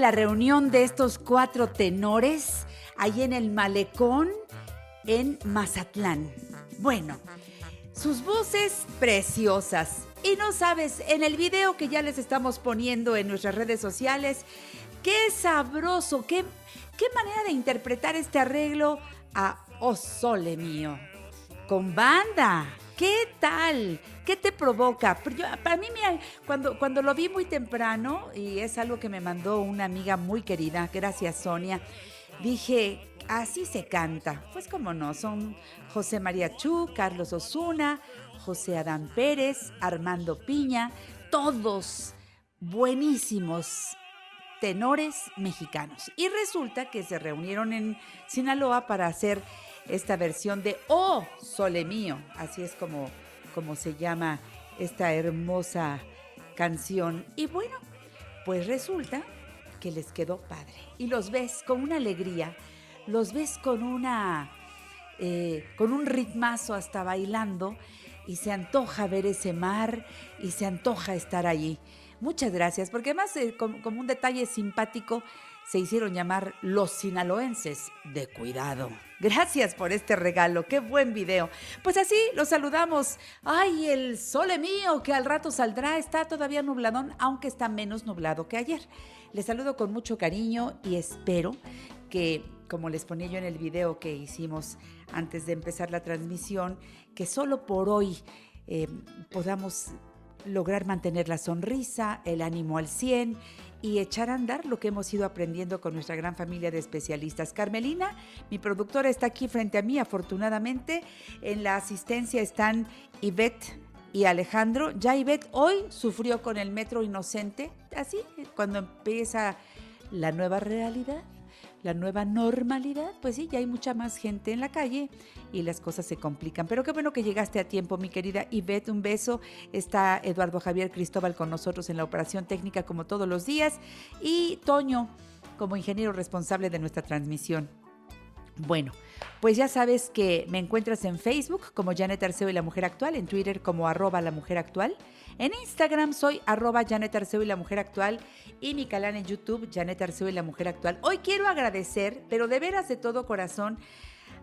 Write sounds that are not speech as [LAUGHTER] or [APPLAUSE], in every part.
La reunión de estos cuatro tenores ahí en el malecón en Mazatlán. Bueno, sus voces preciosas. Y no sabes, en el video que ya les estamos poniendo en nuestras redes sociales, qué sabroso, qué, qué manera de interpretar este arreglo a Oh Mío. Con banda, ¿Qué tal? ¿Qué te provoca? para mí, mira, cuando, cuando lo vi muy temprano, y es algo que me mandó una amiga muy querida, gracias Sonia, dije, así se canta. Pues como no, son José María Chu, Carlos Osuna, José Adán Pérez, Armando Piña, todos buenísimos tenores mexicanos. Y resulta que se reunieron en Sinaloa para hacer esta versión de Oh Sole Mío, así es como, como se llama esta hermosa canción. Y bueno, pues resulta que les quedó padre. Y los ves con una alegría, los ves con una, eh, con un ritmazo hasta bailando y se antoja ver ese mar y se antoja estar allí. Muchas gracias, porque además eh, como un detalle simpático, se hicieron llamar los sinaloenses de cuidado. Gracias por este regalo, qué buen video. Pues así los saludamos. Ay, el sole mío que al rato saldrá, está todavía nubladón, aunque está menos nublado que ayer. Les saludo con mucho cariño y espero que, como les ponía yo en el video que hicimos antes de empezar la transmisión, que solo por hoy eh, podamos lograr mantener la sonrisa, el ánimo al 100 y echar a andar lo que hemos ido aprendiendo con nuestra gran familia de especialistas. Carmelina, mi productora, está aquí frente a mí, afortunadamente. En la asistencia están Ivette y Alejandro. Ya Ivette hoy sufrió con el metro inocente, así, cuando empieza la nueva realidad la nueva normalidad, pues sí, ya hay mucha más gente en la calle y las cosas se complican. Pero qué bueno que llegaste a tiempo, mi querida Ivette, un beso. Está Eduardo Javier Cristóbal con nosotros en la operación técnica como todos los días y Toño como ingeniero responsable de nuestra transmisión. Bueno, pues ya sabes que me encuentras en Facebook como Janet Arceo y la Mujer Actual, en Twitter como arroba la Mujer Actual, en Instagram soy arroba Janet Arceo y la Mujer Actual y mi canal en YouTube Janet Arceo y la Mujer Actual. Hoy quiero agradecer, pero de veras de todo corazón,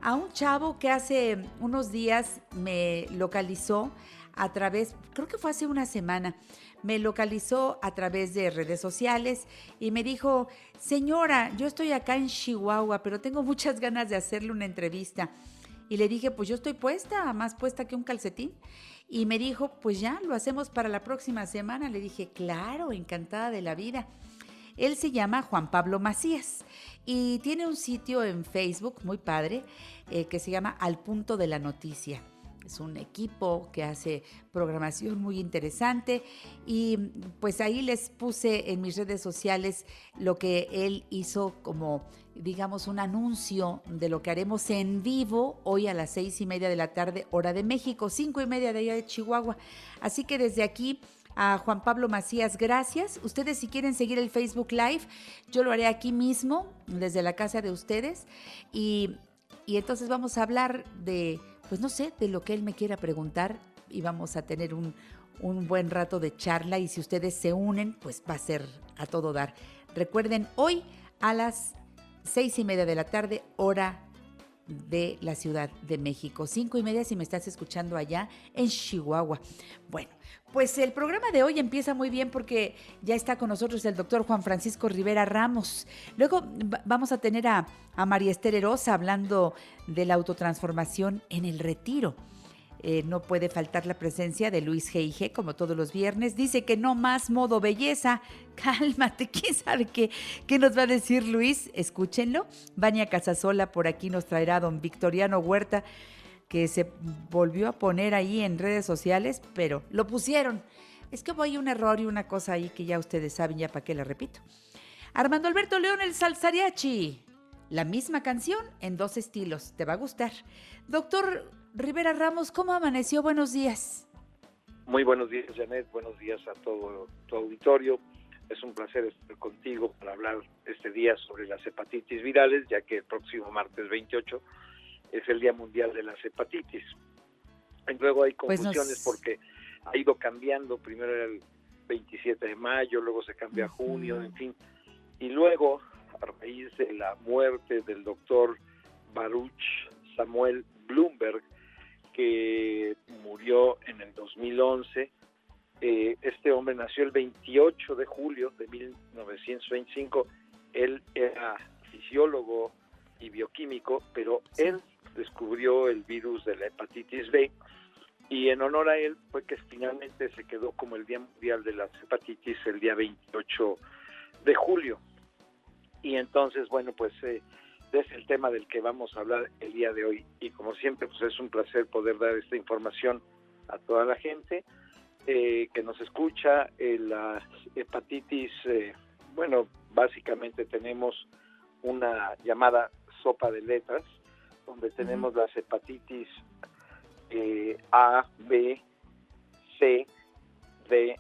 a un chavo que hace unos días me localizó a través, creo que fue hace una semana, me localizó a través de redes sociales y me dijo, señora, yo estoy acá en Chihuahua, pero tengo muchas [LAUGHS] ganas de hacerle una entrevista. Y le dije, pues yo estoy puesta, más puesta que un calcetín. Y me dijo, pues ya, lo hacemos para la próxima semana. Le dije, claro, encantada de la vida. Él se llama Juan Pablo Macías y tiene un sitio en Facebook muy padre eh, que se llama Al Punto de la Noticia. Es un equipo que hace programación muy interesante y pues ahí les puse en mis redes sociales lo que él hizo como digamos un anuncio de lo que haremos en vivo hoy a las seis y media de la tarde hora de México, cinco y media de allá de Chihuahua. Así que desde aquí a Juan Pablo Macías, gracias. Ustedes si quieren seguir el Facebook Live, yo lo haré aquí mismo, desde la casa de ustedes. Y, y entonces vamos a hablar de pues no sé, de lo que él me quiera preguntar y vamos a tener un, un buen rato de charla y si ustedes se unen, pues va a ser a todo dar. Recuerden, hoy a las seis y media de la tarde, hora de la Ciudad de México. Cinco y media si me estás escuchando allá en Chihuahua. Bueno, pues el programa de hoy empieza muy bien porque ya está con nosotros el doctor Juan Francisco Rivera Ramos. Luego vamos a tener a, María Esther Erosa hablando de la autotransformación en el retiro. Eh, no puede faltar la presencia de Luis G.I.G. como todos los viernes. Dice que no más modo belleza. [LAUGHS] Cálmate, ¿quién sabe qué, qué nos va a decir Luis? Escúchenlo. Vania Casasola por aquí nos traerá a don Victoriano Huerta que se volvió a poner ahí en redes sociales, pero lo pusieron. Es que hay un error y una cosa ahí que ya ustedes saben, ya para qué la repito. Armando Alberto León, el salsariachi. La misma canción en dos estilos. Te va a gustar. Doctor Rivera Ramos, ¿cómo amaneció? Buenos días. Muy buenos días, Janet. Buenos días a todo tu auditorio. Es un placer estar contigo para hablar este día sobre las hepatitis virales, ya que el próximo martes 28 es el Día Mundial de las Hepatitis. Y luego hay pues confusiones porque ha ido cambiando, primero era el 27 de mayo, luego se cambia a junio, en fin. Y luego, a raíz de la muerte del doctor Baruch Samuel Bloomberg, que murió en el 2011, eh, este hombre nació el 28 de julio de 1925, él era fisiólogo y bioquímico, pero él descubrió el virus de la hepatitis B y en honor a él fue que finalmente se quedó como el Día Mundial de las Hepatitis el día 28 de julio. Y entonces, bueno, pues eh, es el tema del que vamos a hablar el día de hoy. Y como siempre, pues es un placer poder dar esta información a toda la gente eh, que nos escucha. Eh, las hepatitis, eh, bueno, básicamente tenemos una llamada sopa de letras donde tenemos las hepatitis eh, A, B, C, D,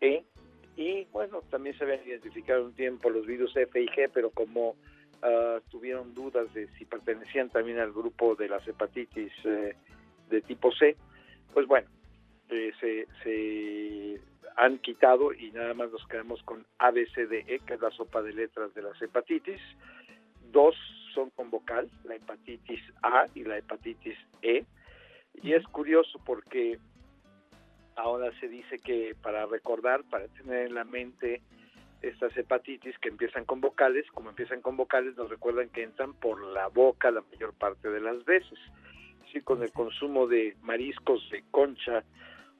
E, y bueno, también se habían identificado un tiempo los virus F y G, pero como uh, tuvieron dudas de si pertenecían también al grupo de las hepatitis eh, de tipo C, pues bueno, eh, se, se han quitado y nada más nos quedamos con A, B, C, D, E, que es la sopa de letras de las hepatitis. Dos son con vocal, la hepatitis A y la hepatitis E. Y es curioso porque ahora se dice que para recordar, para tener en la mente estas hepatitis que empiezan con vocales, como empiezan con vocales, nos recuerdan que entran por la boca la mayor parte de las veces. Sí, con el consumo de mariscos de concha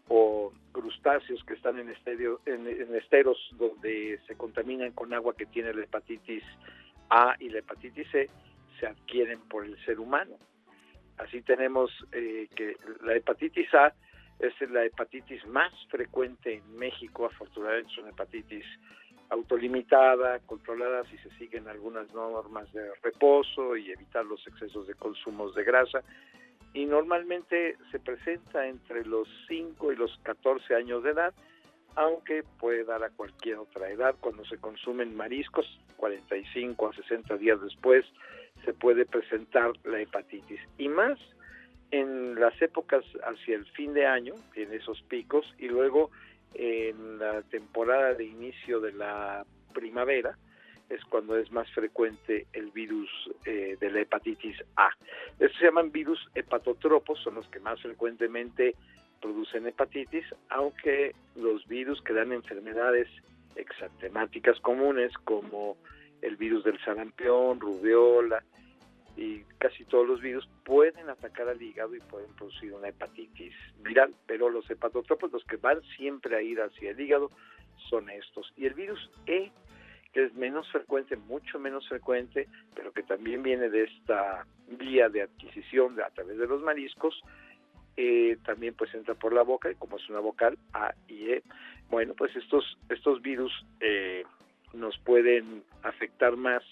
o crustáceos que están en, en, en esteros donde se contaminan con agua que tiene la hepatitis A y la hepatitis C, se adquieren por el ser humano. Así tenemos eh, que la hepatitis A es la hepatitis más frecuente en México, afortunadamente es una hepatitis autolimitada, controlada si se siguen algunas normas de reposo y evitar los excesos de consumos de grasa. Y normalmente se presenta entre los 5 y los 14 años de edad, aunque puede dar a cualquier otra edad cuando se consumen mariscos, 45 a 60 días después se puede presentar la hepatitis. Y más en las épocas hacia el fin de año, en esos picos, y luego en la temporada de inicio de la primavera, es cuando es más frecuente el virus eh, de la hepatitis A. Estos se llaman virus hepatotropos, son los que más frecuentemente producen hepatitis, aunque los virus que dan enfermedades exantemáticas comunes como el virus del sarampión, rubiola y casi todos los virus pueden atacar al hígado y pueden producir una hepatitis viral, pero los hepatotropos, los que van siempre a ir hacia el hígado, son estos. Y el virus E, que es menos frecuente, mucho menos frecuente, pero que también viene de esta vía de adquisición a través de los mariscos, eh, también pues entra por la boca y como es una vocal A y E, bueno pues estos estos virus eh, nos pueden afectar más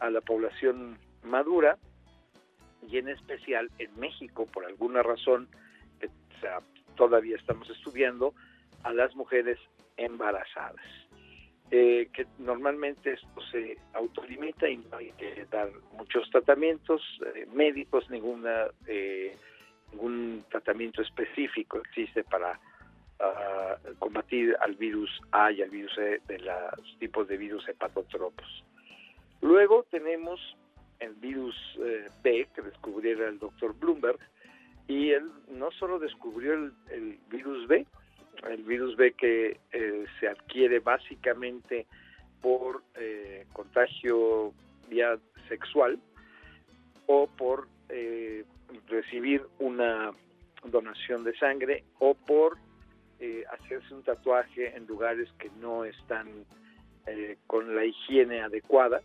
a la población madura y en especial en México por alguna razón que todavía estamos estudiando a las mujeres embarazadas. Eh, que normalmente esto se autolimita y no hay que dar muchos tratamientos médicos ninguna ningún tratamiento específico existe para ah, combatir al virus A y al virus E de los tipos de virus hepatotropos. Luego tenemos el virus eh, B que descubriera el doctor Bloomberg y él no solo descubrió el, virus B, el virus B que eh, se adquiere básicamente por eh, contagio vía sexual o por recibir una donación de sangre o por eh, hacerse un tatuaje en lugares que no están eh, con la higiene adecuada.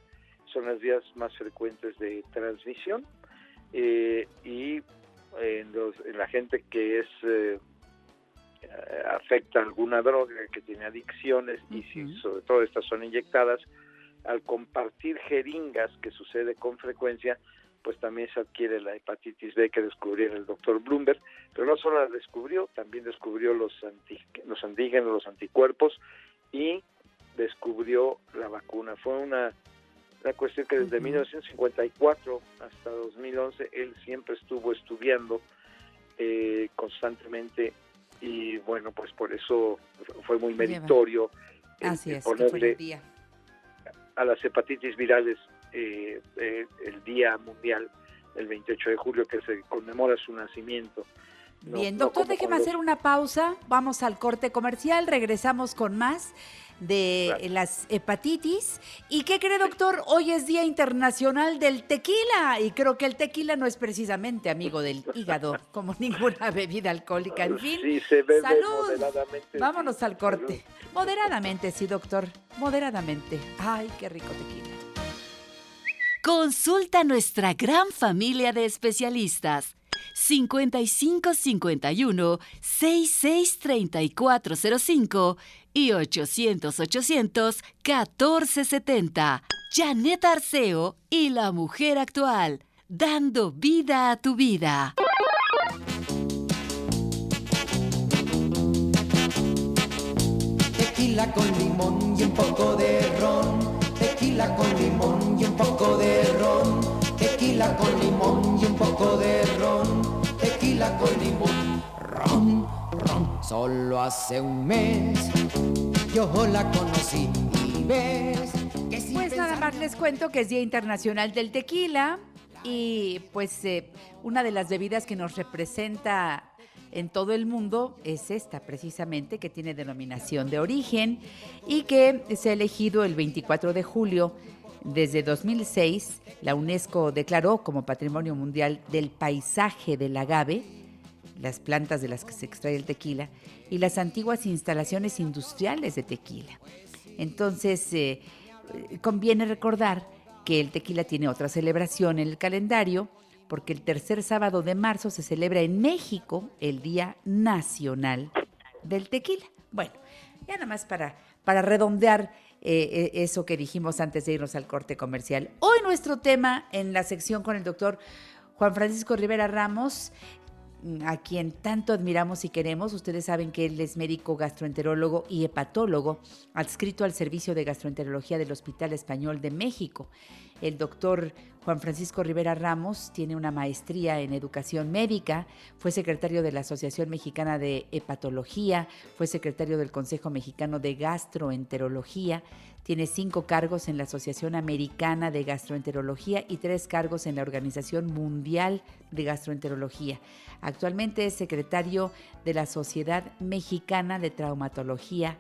Son las vías más frecuentes de transmisión eh, y en, la gente que es afecta alguna droga, que tiene adicciones y si sobre todo estas son inyectadas, al compartir jeringas, que sucede con frecuencia, pues también se adquiere la hepatitis B que descubrió el doctor Bloomberg, pero no solo la descubrió, también descubrió los, los antígenos, los anticuerpos y descubrió la vacuna. Fue una, cuestión que desde 1954 hasta 2011 él siempre estuvo estudiando eh, constantemente y bueno, pues por eso fue muy meritorio. Así es, ponerle a las hepatitis virales eh, eh, el Día Mundial, el 28 de julio, que se conmemora su nacimiento. Bien, doctor, déjeme hacer una pausa. Vamos al corte comercial, regresamos con más de las hepatitis. ¿Y qué cree, doctor? Hoy es Día Internacional del Tequila y creo que el tequila no es precisamente amigo del [LAUGHS] hígado, como ninguna bebida alcohólica. En fin, sí, se bebe salud. Vámonos al corte. Moderadamente, sí, doctor. Moderadamente. Ay, qué rico tequila. Consulta nuestra gran familia de especialistas. 5551 663405 y 800 800 1470. Janet Arceo y la mujer actual, dando vida a tu vida. Tequila con limón y un poco de ron tequila con limón un poco de ron, tequila con limón y un poco de ron, tequila con limón, ron, ron. Solo hace un mes yo la conocí y ves que Pues nada más les cuento que es Día Internacional del Tequila y pues eh, una de las bebidas que nos representa en todo el mundo es esta precisamente, que tiene denominación de origen y que se ha elegido el 24 de julio. Desde 2006, la UNESCO declaró como Patrimonio Mundial del Paisaje del agave las plantas de las que se extrae el tequila y las antiguas instalaciones industriales de tequila. Entonces, eh, conviene recordar que el tequila tiene otra celebración en el calendario porque el tercer sábado de marzo se celebra en México el Día Nacional del Tequila. Bueno, ya nada más para, para redondear eh, eh, eso que dijimos antes de irnos al corte comercial. Hoy nuestro tema en la sección con el doctor Juan Francisco Rivera Ramos a quien tanto admiramos y queremos. Ustedes saben que él es médico gastroenterólogo y hepatólogo, adscrito al Servicio de Gastroenterología del Hospital Español de México. El doctor Juan Francisco Rivera Ramos tiene una maestría en educación médica, fue secretario de la Asociación Mexicana de Hepatología, fue secretario del Consejo Mexicano de Gastroenterología, tiene cinco cargos en la Asociación Americana de Gastroenterología y tres cargos en la Organización Mundial de Gastroenterología. Actualmente es secretario de la Sociedad Mexicana de Traumatología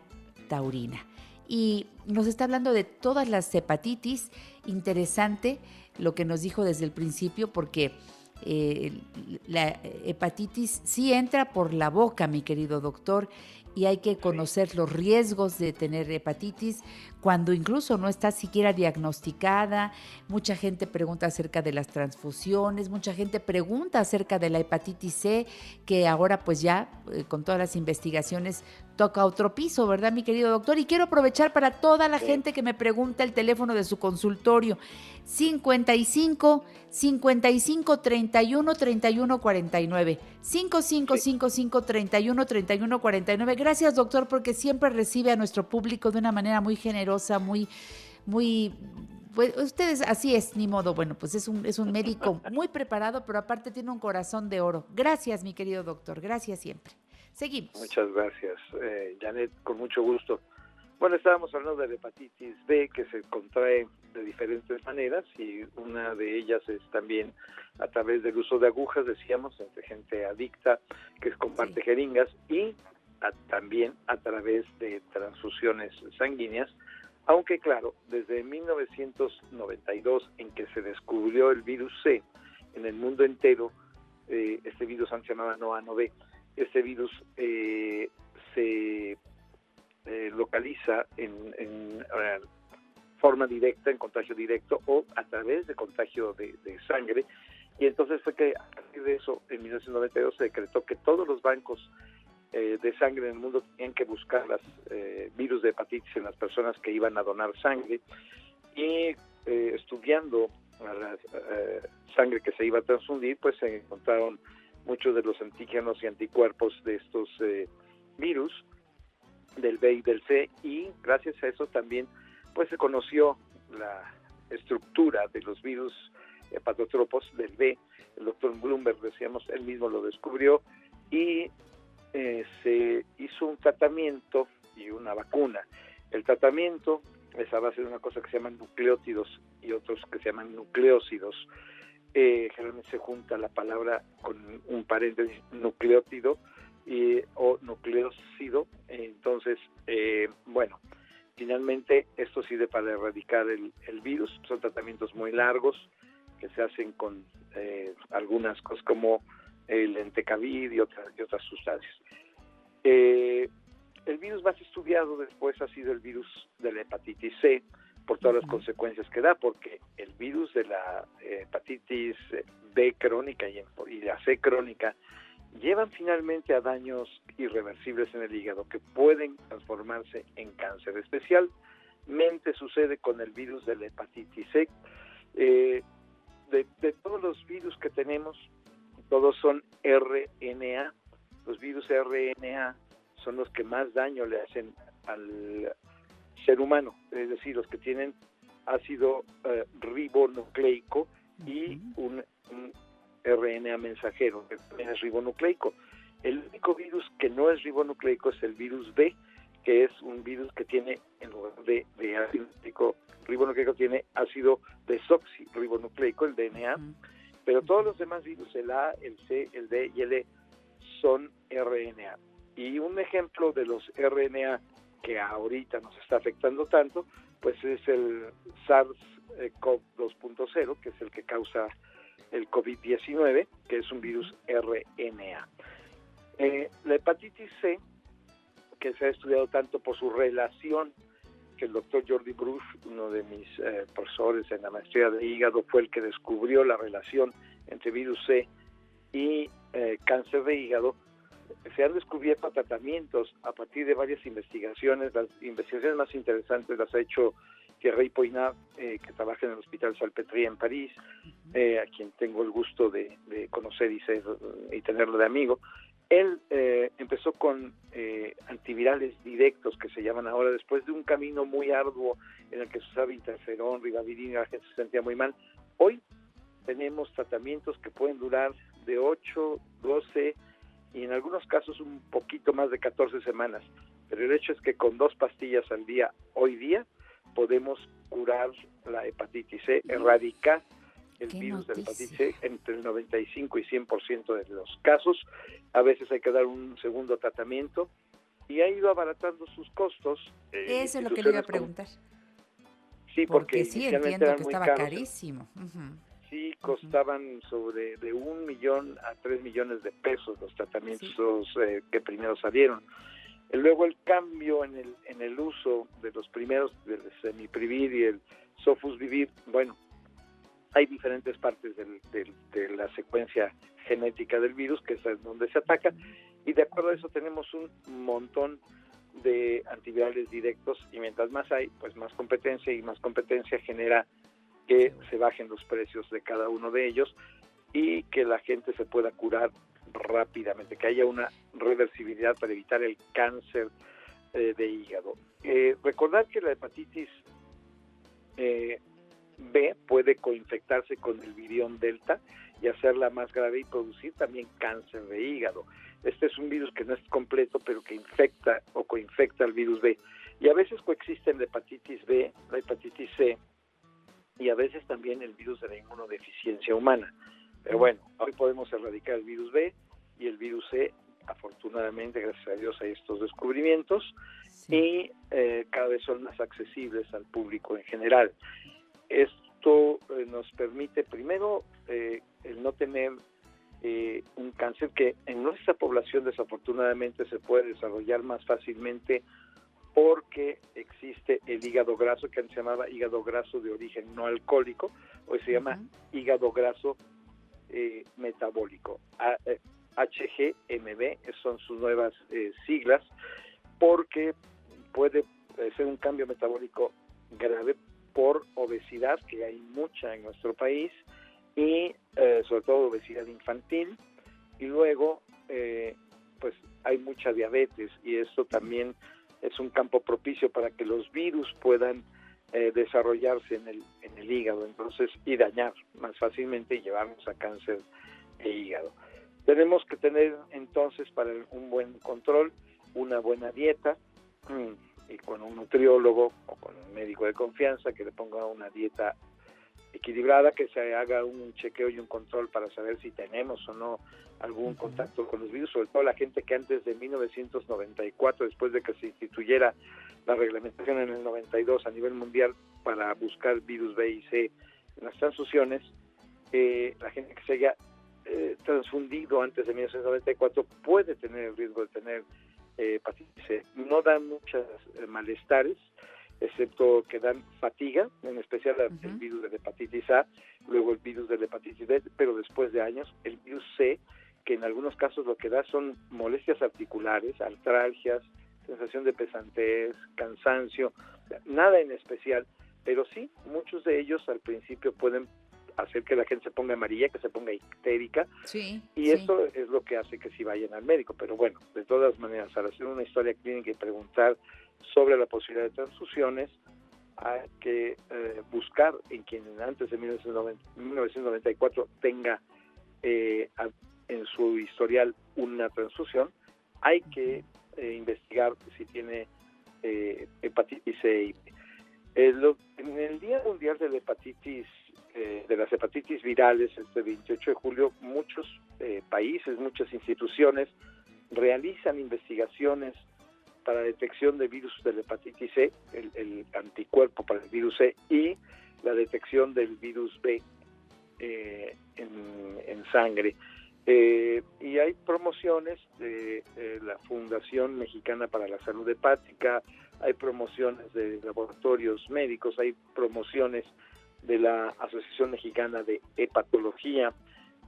Taurina. Y nos está hablando de todas las hepatitis. Interesante lo que nos dijo desde el principio porque eh, la hepatitis sí entra por la boca, mi querido doctor, y hay que conocer los riesgos de tener hepatitis cuando incluso no está siquiera diagnosticada. Mucha gente pregunta acerca de las transfusiones, mucha gente pregunta acerca de la hepatitis C, que ahora pues ya eh, con todas las investigaciones toca otro piso, ¿verdad, mi querido doctor? Y quiero aprovechar para toda la gente que me pregunta el teléfono de su consultorio. 55 55 31 31 49. 55 55 31 31 49. Gracias, doctor, porque siempre recibe a nuestro público de una manera muy generosa, muy, muy pues ustedes, así es, ni modo. Bueno, pues es un, es un médico muy preparado, pero aparte tiene un corazón de oro. Gracias, mi querido doctor. Gracias siempre. Seguimos. Muchas gracias, eh, Janet, con mucho gusto. Bueno, estábamos hablando de la hepatitis B que se contrae de diferentes maneras y una de ellas es también a través del uso de agujas, decíamos, entre gente adicta que comparte jeringas y también a través de transfusiones sanguíneas, aunque claro, desde 1992 en que se descubrió el virus C en el mundo entero, eh, este virus antes se llamaba NOA-9, este virus eh, se eh, localiza en, eh, forma directa, en contagio directo o a través de contagio de, sangre. Y entonces fue que a partir de eso, en 1992 se decretó que todos los bancos eh, de sangre en el mundo tenían que buscar las virus de hepatitis en las personas que iban a donar sangre y estudiando la sangre que se iba a transfundir, pues se encontraron muchos de los antígenos y anticuerpos de estos virus del B y del C y gracias a eso también pues se conoció la estructura de los virus hepatotropos del B. El doctor Bloomberg, decíamos, él mismo lo descubrió y eh, se hizo un tratamiento y una vacuna. El tratamiento es a base de una cosa que se llaman nucleótidos y otros que se llaman nucleócidos. Eh, generalmente se junta la palabra con un paréntesis nucleótido y, o nucleócido. Entonces, eh, bueno, finalmente esto sirve para erradicar el, virus. Son tratamientos muy largos que se hacen con eh, algunas cosas como el entecavid y otras, y otras sustancias. Eh, el virus más estudiado después ha sido el virus de la hepatitis C por todas las consecuencias que da, porque el virus de la hepatitis B crónica y, y la C crónica llevan finalmente a daños irreversibles en el hígado que pueden transformarse en cáncer. Especialmente sucede con el virus de la hepatitis C. Eh, de, todos los virus que tenemos, todos son RNA. Los virus RNA son los que más daño le hacen al ser humano, es decir, los que tienen ácido eh, ribonucleico y un RNA mensajero, que también es ribonucleico. El único virus que no es ribonucleico es el virus B, que es un virus que tiene, en lugar de, ácido ribonucleico, tiene ácido desoxirribonucleico, el DNA, pero todos los demás virus, el A, el C, el D y el E, son RNA. Y un ejemplo de los RNA que ahorita nos está afectando tanto, pues es el SARS-CoV-2.0, que es el que causa el COVID-19, que es un virus RNA. Eh, la hepatitis C, que se ha estudiado tanto por su relación, que el doctor Jordi Bruce, uno de mis eh, profesores en la maestría de hígado, fue el que descubrió la relación entre virus C y eh, cáncer de hígado, se han descubierto tratamientos a partir de varias investigaciones. Las investigaciones más interesantes las ha hecho Thierry Poinard, eh, que trabaja en el Hospital Salpêtrière en París, eh, a quien tengo el gusto de, conocer y, ser, y tenerlo de amigo. Él eh, empezó con antivirales directos, que se llaman ahora, después de un camino muy arduo en el que se usaba interferón, ribavirina, la gente se sentía muy mal. Hoy tenemos tratamientos que pueden durar de 8, 12 y en algunos casos un poquito más de 14 semanas. Pero el hecho es que con dos pastillas al día, hoy día, podemos curar la hepatitis C, erradicar el virus de hepatitis C entre el 95 y 100% de los casos. A veces hay que dar un segundo tratamiento y ha ido abaratando sus costos. Eh, Eso es lo que le iba a preguntar. Sí, porque, sí entiendo que estaba carísimo. Sí, costaban sobre de un millón a tres millones de pesos los tratamientos eh, que primero salieron. Luego el cambio en el, en el uso de los primeros, del semiprivir y el sofus vivir, bueno, hay diferentes partes de la secuencia genética del virus, que es donde se ataca, y de acuerdo a eso tenemos un montón de antivirales directos y mientras más hay, pues más competencia y más competencia genera que se bajen los precios de cada uno de ellos y que la gente se pueda curar rápidamente, que haya una reversibilidad para evitar el cáncer eh, de hígado. Eh, recordar que la hepatitis eh, B puede coinfectarse con el virión delta y hacerla más grave y producir también cáncer de hígado. Este es un virus que no es completo, pero que infecta o coinfecta el virus B. Y a veces coexisten la hepatitis B, la hepatitis C y a veces también el virus de la inmunodeficiencia humana. Pero bueno, hoy podemos erradicar el virus B y el virus C. Afortunadamente, gracias a Dios, hay estos descubrimientos y eh, cada vez son más accesibles al público en general. Esto eh, nos permite primero eh, el no tener un cáncer que en nuestra población desafortunadamente se puede desarrollar más fácilmente porque existe el hígado graso que antes se llamaba hígado graso de origen no alcohólico, hoy se llama hígado graso metabólico. HGMB, son sus nuevas eh, siglas, porque puede eh, ser un cambio metabólico grave por obesidad, que hay mucha en nuestro país, y eh, sobre todo obesidad infantil, y luego pues hay mucha diabetes, y esto también es un campo propicio para que los virus puedan desarrollarse en el, en el hígado, entonces, y dañar más fácilmente y llevarnos a cáncer de hígado. Tenemos que tener entonces para un buen control una buena dieta mm, y con un nutriólogo o con un médico de confianza que le ponga una dieta equilibrada, que se haga un chequeo y un control para saber si tenemos o no algún contacto con los virus, sobre todo la gente que antes de 1994, después de que se instituyera la reglamentación en el 92 a nivel mundial para buscar virus B y C en las transfusiones, eh, la gente que se haya eh, transfundido antes de 1994 puede tener el riesgo de tener eh, hepatitis C. No dan muchos eh, malestares, excepto que dan fatiga, en especial el virus de la hepatitis A, luego el virus de la hepatitis B, pero después de años, el virus C, que en algunos casos lo que da son molestias articulares, artralgias, sensación de pesantez, cansancio, nada en especial, pero sí, muchos de ellos al principio pueden hacer que la gente se ponga amarilla, que se ponga histérica. y eso es lo que hace que sí vayan al médico. Pero bueno, de todas maneras, al hacer una historia clínica y preguntar sobre la posibilidad de transfusiones, hay que eh, buscar en quien antes de 1994 tenga eh, en su historial una transfusión, hay que eh, investigar si tiene hepatitis C. en el Día Mundial de la Hepatitis eh, de las hepatitis virales este 28 de julio, muchos eh, países, muchas instituciones realizan investigaciones para detección de virus de la hepatitis C, el, anticuerpo para el virus C y la detección del virus B eh, en, sangre. y hay promociones de la Fundación Mexicana para la Salud Hepática, hay promociones de laboratorios médicos, hay promociones de la Asociación Mexicana de Hepatología.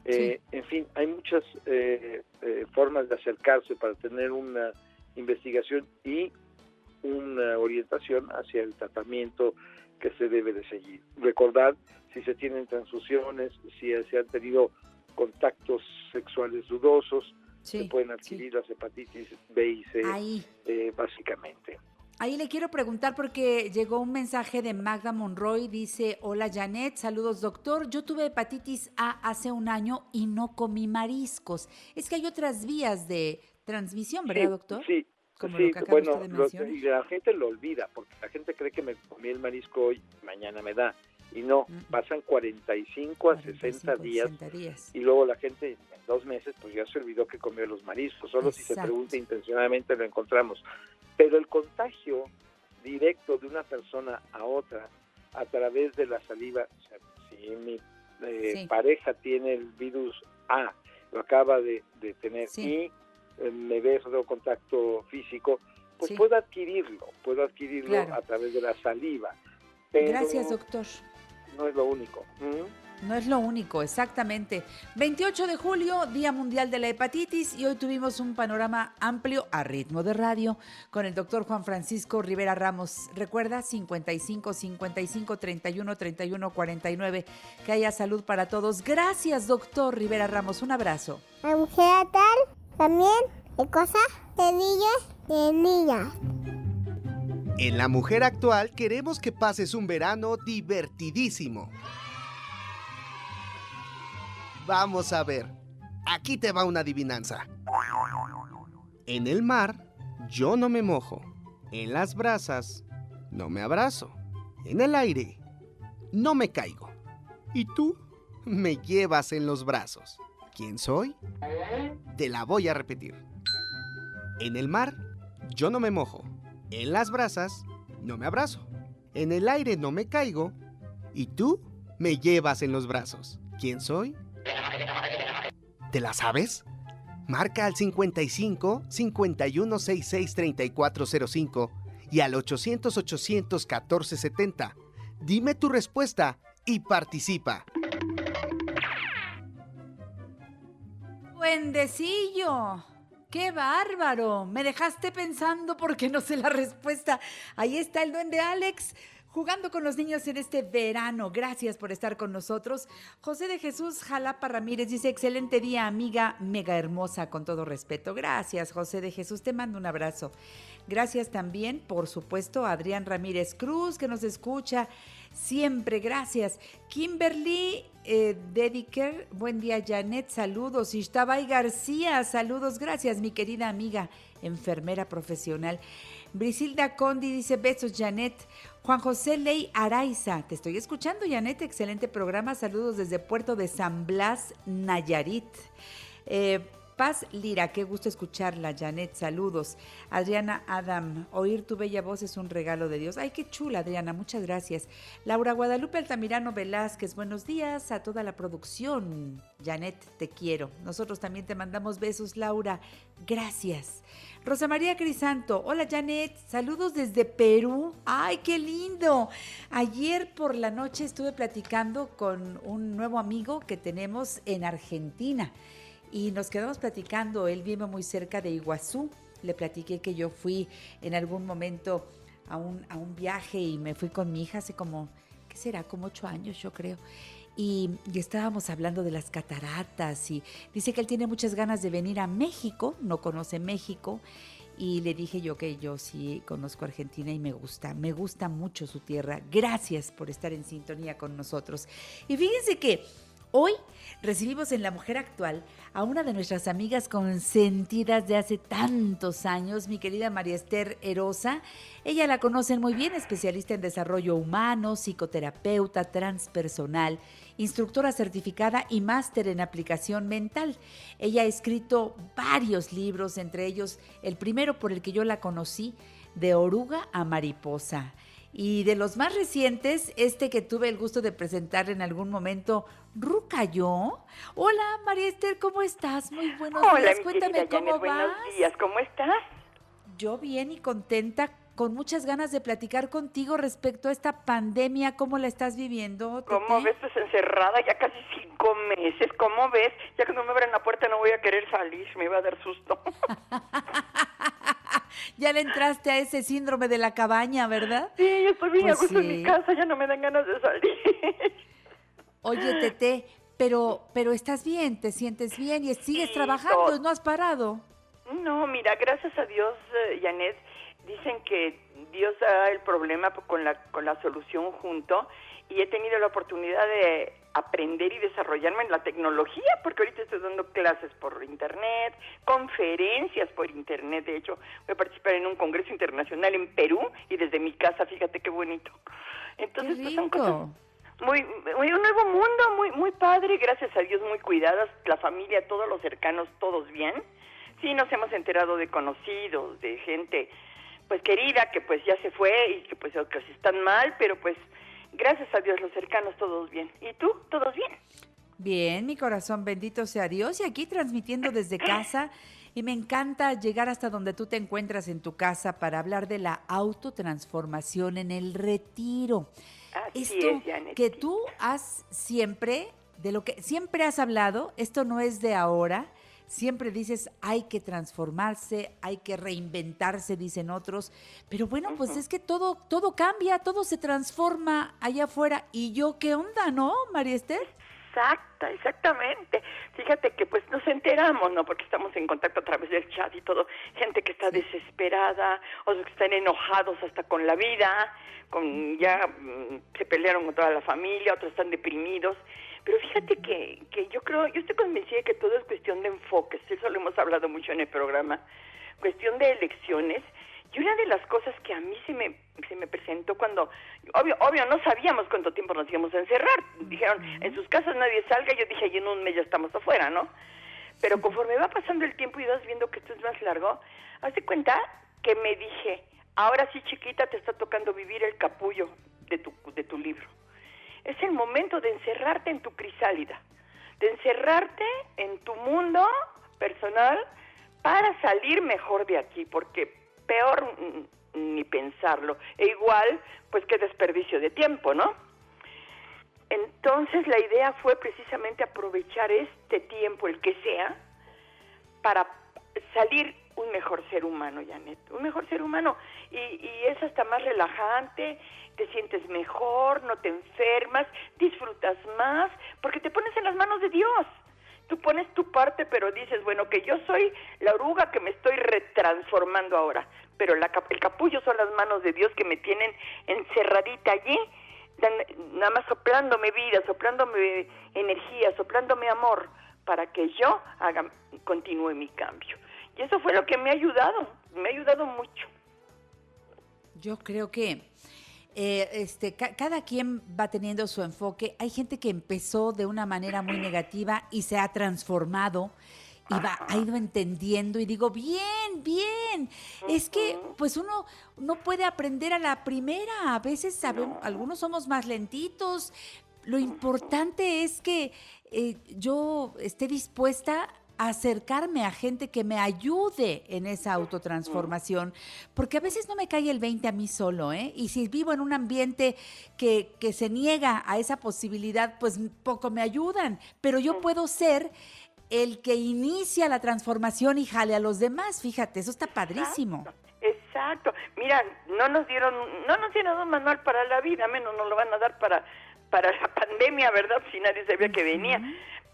Eh, en fin, hay muchas eh, eh, formas de acercarse para tener una investigación y una orientación hacia el tratamiento que se debe de seguir. Recordar si se tienen transfusiones, si se han tenido contactos sexuales dudosos, se pueden adquirir las hepatitis B y C básicamente. Ahí le quiero preguntar porque llegó un mensaje de Magda Monroy, dice, hola Janet, saludos doctor, yo tuve hepatitis A hace un año y no comí mariscos. Es que hay otras vías de transmisión, ¿verdad doctor? Sí, Como lo que bueno, y la gente lo olvida, porque la gente cree que me comí el marisco hoy, mañana me da. Y no, mm. pasan 45 a 60, días, y luego la gente en dos meses pues ya se olvidó que comió los mariscos. Solo si se pregunta intencionadamente lo encontramos. Pero el contagio directo de una persona a otra a través de la saliva, o sea, si mi eh, pareja tiene el virus A, lo acaba de, tener, y eh, me beso, tengo contacto físico, pues Sí. puedo adquirirlo, puedo adquirirlo Claro. a través de la saliva. Pero Gracias, doctor. No es lo único. ¿Mm? No es lo único, exactamente. 28 de julio, Día Mundial de la Hepatitis, y hoy tuvimos un panorama amplio a ritmo de radio con el doctor Juan Francisco Rivera Ramos. Recuerda 55 55 31 31 49. Que haya salud para todos. Gracias, doctor Rivera Ramos. Un abrazo. Tal también de cosas de niños. En La Mujer Actual queremos que pases un verano divertidísimo. Vamos a ver. Aquí te va una adivinanza. En el mar, yo no me mojo. En las brasas, no me abrazo. En el aire, no me caigo. Y tú me llevas en los brazos. ¿Quién soy? Te la voy a repetir. En el mar, yo no me mojo. En las brasas, no me abrazo. En el aire no me caigo. Y tú me llevas en los brazos. ¿Quién soy? ¿Te la sabes? Marca al 55 5166 3405 y al 800 800 1470. Dime tu respuesta y participa. Duendecillo. ¡Qué bárbaro! Me dejaste pensando porque no sé la respuesta. Ahí está el duende Alex jugando con los niños en este verano. Gracias por estar con nosotros. José de Jesús Jalapa Ramírez dice, excelente día, amiga mega hermosa, con todo respeto. Gracias, José de Jesús. Te mando un abrazo. Gracias también, por supuesto, a Adrián Ramírez Cruz, que nos escucha siempre. Gracias. Kimberly eh, Dediker, buen día, Janet, saludos. Ishtabay García, saludos. Gracias, mi querida amiga, enfermera profesional. Brisilda Condi dice besos, Janet. Juan José Ley Araiza, te estoy escuchando, Janet, excelente programa. Saludos desde Puerto de San Blas, Nayarit. Eh, Paz Lira, qué gusto escucharla, Janet, saludos. Adriana Adam, oír tu bella voz es un regalo de Dios. Ay, qué chula, Adriana, muchas gracias. Laura Guadalupe Altamirano Velázquez, buenos días a toda la producción. Janet, te quiero. Nosotros también te mandamos besos, Laura. Gracias. Rosa María Crisanto, hola Janet, saludos desde Perú. ¡Ay, qué lindo! Ayer por la noche estuve platicando con un nuevo amigo que tenemos en Argentina y nos quedamos platicando. Él vive muy cerca de Iguazú. Le platiqué que yo fui en algún momento a un, a un viaje y me fui con mi hija hace como, ¿qué será? Como ocho años, yo creo. Y, y estábamos hablando de las cataratas y dice que él tiene muchas ganas de venir a México, no conoce México. Y le dije yo que yo sí conozco Argentina y me gusta, me gusta mucho su tierra. Gracias por estar en sintonía con nosotros. Y fíjense que Hoy recibimos en La Mujer Actual a una de nuestras amigas consentidas de hace tantos años, mi querida María Esther Erosa. Ella la conocen muy bien, especialista en desarrollo humano, psicoterapeuta transpersonal, instructora certificada y máster en aplicación mental. Ella ha escrito varios libros, entre ellos el primero por el que yo la conocí, De oruga a mariposa. Y de los más recientes, este que tuve el gusto de presentar en algún momento, Rucayó. Hola, María Esther, ¿cómo estás? Muy buenos Hola, días. mi Cuéntame cómo Janet, vas. buenos días, ¿cómo estás? Yo bien y contenta, con muchas ganas de platicar contigo respecto a esta pandemia, ¿cómo la estás viviendo? ¿Cómo ves? Pues encerrada ya casi cinco meses, ¿cómo ves? Ya que no me abran la puerta no voy a querer salir, me va a dar susto. [LAUGHS] [LAUGHS] Ya le entraste a ese síndrome de la cabaña, ¿verdad? Sí, yo estoy bien Pues a gusto en mi casa, ya no me dan ganas de salir. Oye, Tete, pero, pero estás bien, te sientes bien y sigues Sí, trabajando, no has parado. No, mira, gracias a Dios, eh, Janet, dicen que Dios da el problema con la, con la solución junto y he tenido la oportunidad de aprender y desarrollarme en la tecnología, porque ahorita estoy dando clases por internet, conferencias por internet, de hecho, voy a participar en un congreso internacional en Perú y desde mi casa, fíjate qué bonito. Entonces, Qué pues, son cosas rico. muy, muy un nuevo mundo, muy muy padre, gracias a Dios muy cuidadas, la familia, todos los cercanos, todos bien. Sí, nos hemos enterado de conocidos, de gente pues querida que pues ya se fue y que pues que están mal, pero pues gracias a Dios los cercanos todos bien. ¿Y tú? ¿Todos bien? Bien, mi corazón, bendito sea Dios. Y aquí transmitiendo desde [CLEARS THROAT] casa Y me encanta llegar hasta donde tú te encuentras en tu casa para hablar de la autotransformación en el retiro. Así Esto es, Janet. que tú has siempre, de lo que siempre has hablado, esto no es de ahora. Siempre dices, hay que transformarse, hay que reinventarse, dicen otros. Pero bueno, pues es que todo, todo cambia, todo se transforma allá afuera. ¿Y yo qué onda, no, María Esther? Exacta, exactamente. Fíjate que pues nos enteramos, ¿no? Porque estamos en contacto a través del chat y todo. Gente que está desesperada, otros que están enojados hasta con la vida, con ya mm, se pelearon con toda la familia, otros están deprimidos. Pero fíjate que, que yo creo, yo estoy convencida de que todo es cuestión de enfoques. Eso lo hemos hablado mucho en el programa. Cuestión de elecciones. Y una de las cosas que a mí se me, se me presentó cuando, obvio, obvio, no sabíamos cuánto tiempo nos íbamos a encerrar. Dijeron, en sus casas nadie salga. Yo dije, y en un mes ya estamos afuera, ¿no? Pero conforme va pasando el tiempo y vas viendo que esto es más largo, haz de cuenta que me dije, ahora sí chiquita te está tocando vivir el capullo de tu, de tu libro. Es el momento de encerrarte en tu crisálida, de encerrarte en tu mundo personal para salir mejor de aquí, porque peor mm, ni pensarlo. E igual, pues qué desperdicio de tiempo, ¿no? Entonces la idea fue precisamente aprovechar este tiempo, el que sea, para salir un mejor ser humano, Janet, un mejor ser humano. Y, y es hasta más relajante, te sientes mejor, no te enfermas, disfrutas más, porque te pones en las manos de Dios. Tú pones tu parte, pero dices, bueno, que yo soy la oruga que me estoy retransformando ahora, pero la, el capullo son las manos de Dios que me tienen encerradita allí, nada más soplándome vida, soplándome energía, soplándome amor, para que yo haga, continúe mi cambio. Y eso fue lo que me ha ayudado, me ha ayudado mucho. Yo creo que eh, este, ca- cada quien va teniendo su enfoque. Hay gente que empezó de una manera muy negativa y se ha transformado y va, ha ido entendiendo y digo, bien, bien. Es que pues uno no puede aprender a la primera. A veces sabemos, algunos somos más lentitos. Lo importante es que eh, yo esté dispuesta a acercarme a gente que me ayude en esa autotransformación, porque a veces no me cae el 20 a mí solo, ¿eh? Y si vivo en un ambiente que, que se niega a esa posibilidad, pues poco me ayudan, pero yo puedo ser el que inicia la transformación y jale a los demás, fíjate, eso está padrísimo. Exacto. Mira, no nos dieron, no nos dieron un manual para la vida, menos nos lo van a dar para para la [LAUGHS] pandemia, ¿verdad? Si nadie sabía que venía.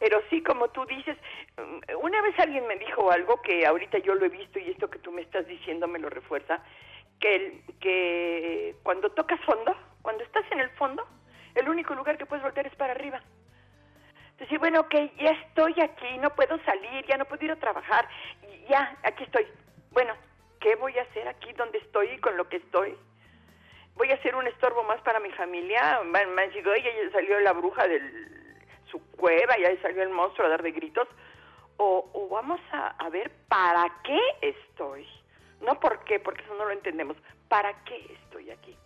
Pero sí, como tú dices, mm, una vez alguien me dijo algo que ahorita yo lo he visto y esto que tú me estás diciendo me lo refuerza, que, el- que cuando tocas fondo, cuando estás en el fondo, el único lugar que puedes voltear es para arriba. Decir, bueno, que ya estoy aquí, no puedo salir, ya no puedo ir a trabajar, ya, aquí estoy. Bueno, ¿qué voy a hacer aquí donde estoy y con lo que estoy? voy a ser un estorbo más para mi familia. Me han dicho, oye, salió la bruja de su cueva, ya salió el monstruo a dar de gritos. O, o vamos a, a ver para qué estoy. No por qué, porque eso no lo entendemos. ¿Para qué estoy aquí?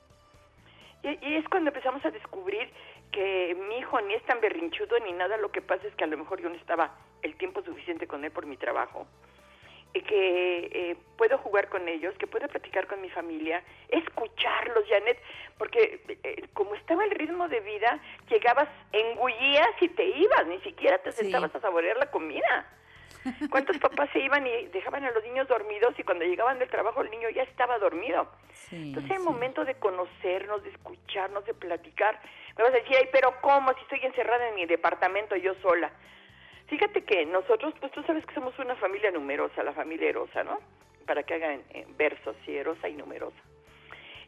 Y, y es cuando empezamos a descubrir que mi hijo ni es tan berrinchudo ni nada. Lo que pasa es que a lo mejor yo no estaba el tiempo suficiente con él por mi trabajo y que eh, puedo jugar con ellos, que puedo platicar con mi familia, escucharlos, Janet, porque eh, como estaba el ritmo de vida, llegabas, engullías y te ibas, ni siquiera te Sí. sentabas a saborear la comida. ¿Cuántos papás se iban y dejaban a los niños dormidos y cuando llegaban del trabajo el niño ya estaba dormido? Sí, Entonces el sí. momento de conocernos, de escucharnos, de platicar. Me vas a decir, ay, pero ¿cómo? Si estoy encerrada en mi departamento yo sola. Fíjate que nosotros, pues tú sabes que somos una familia numerosa, la familia Erosa, ¿no? Para que hagan eh, versos, sí, Erosa y numerosa.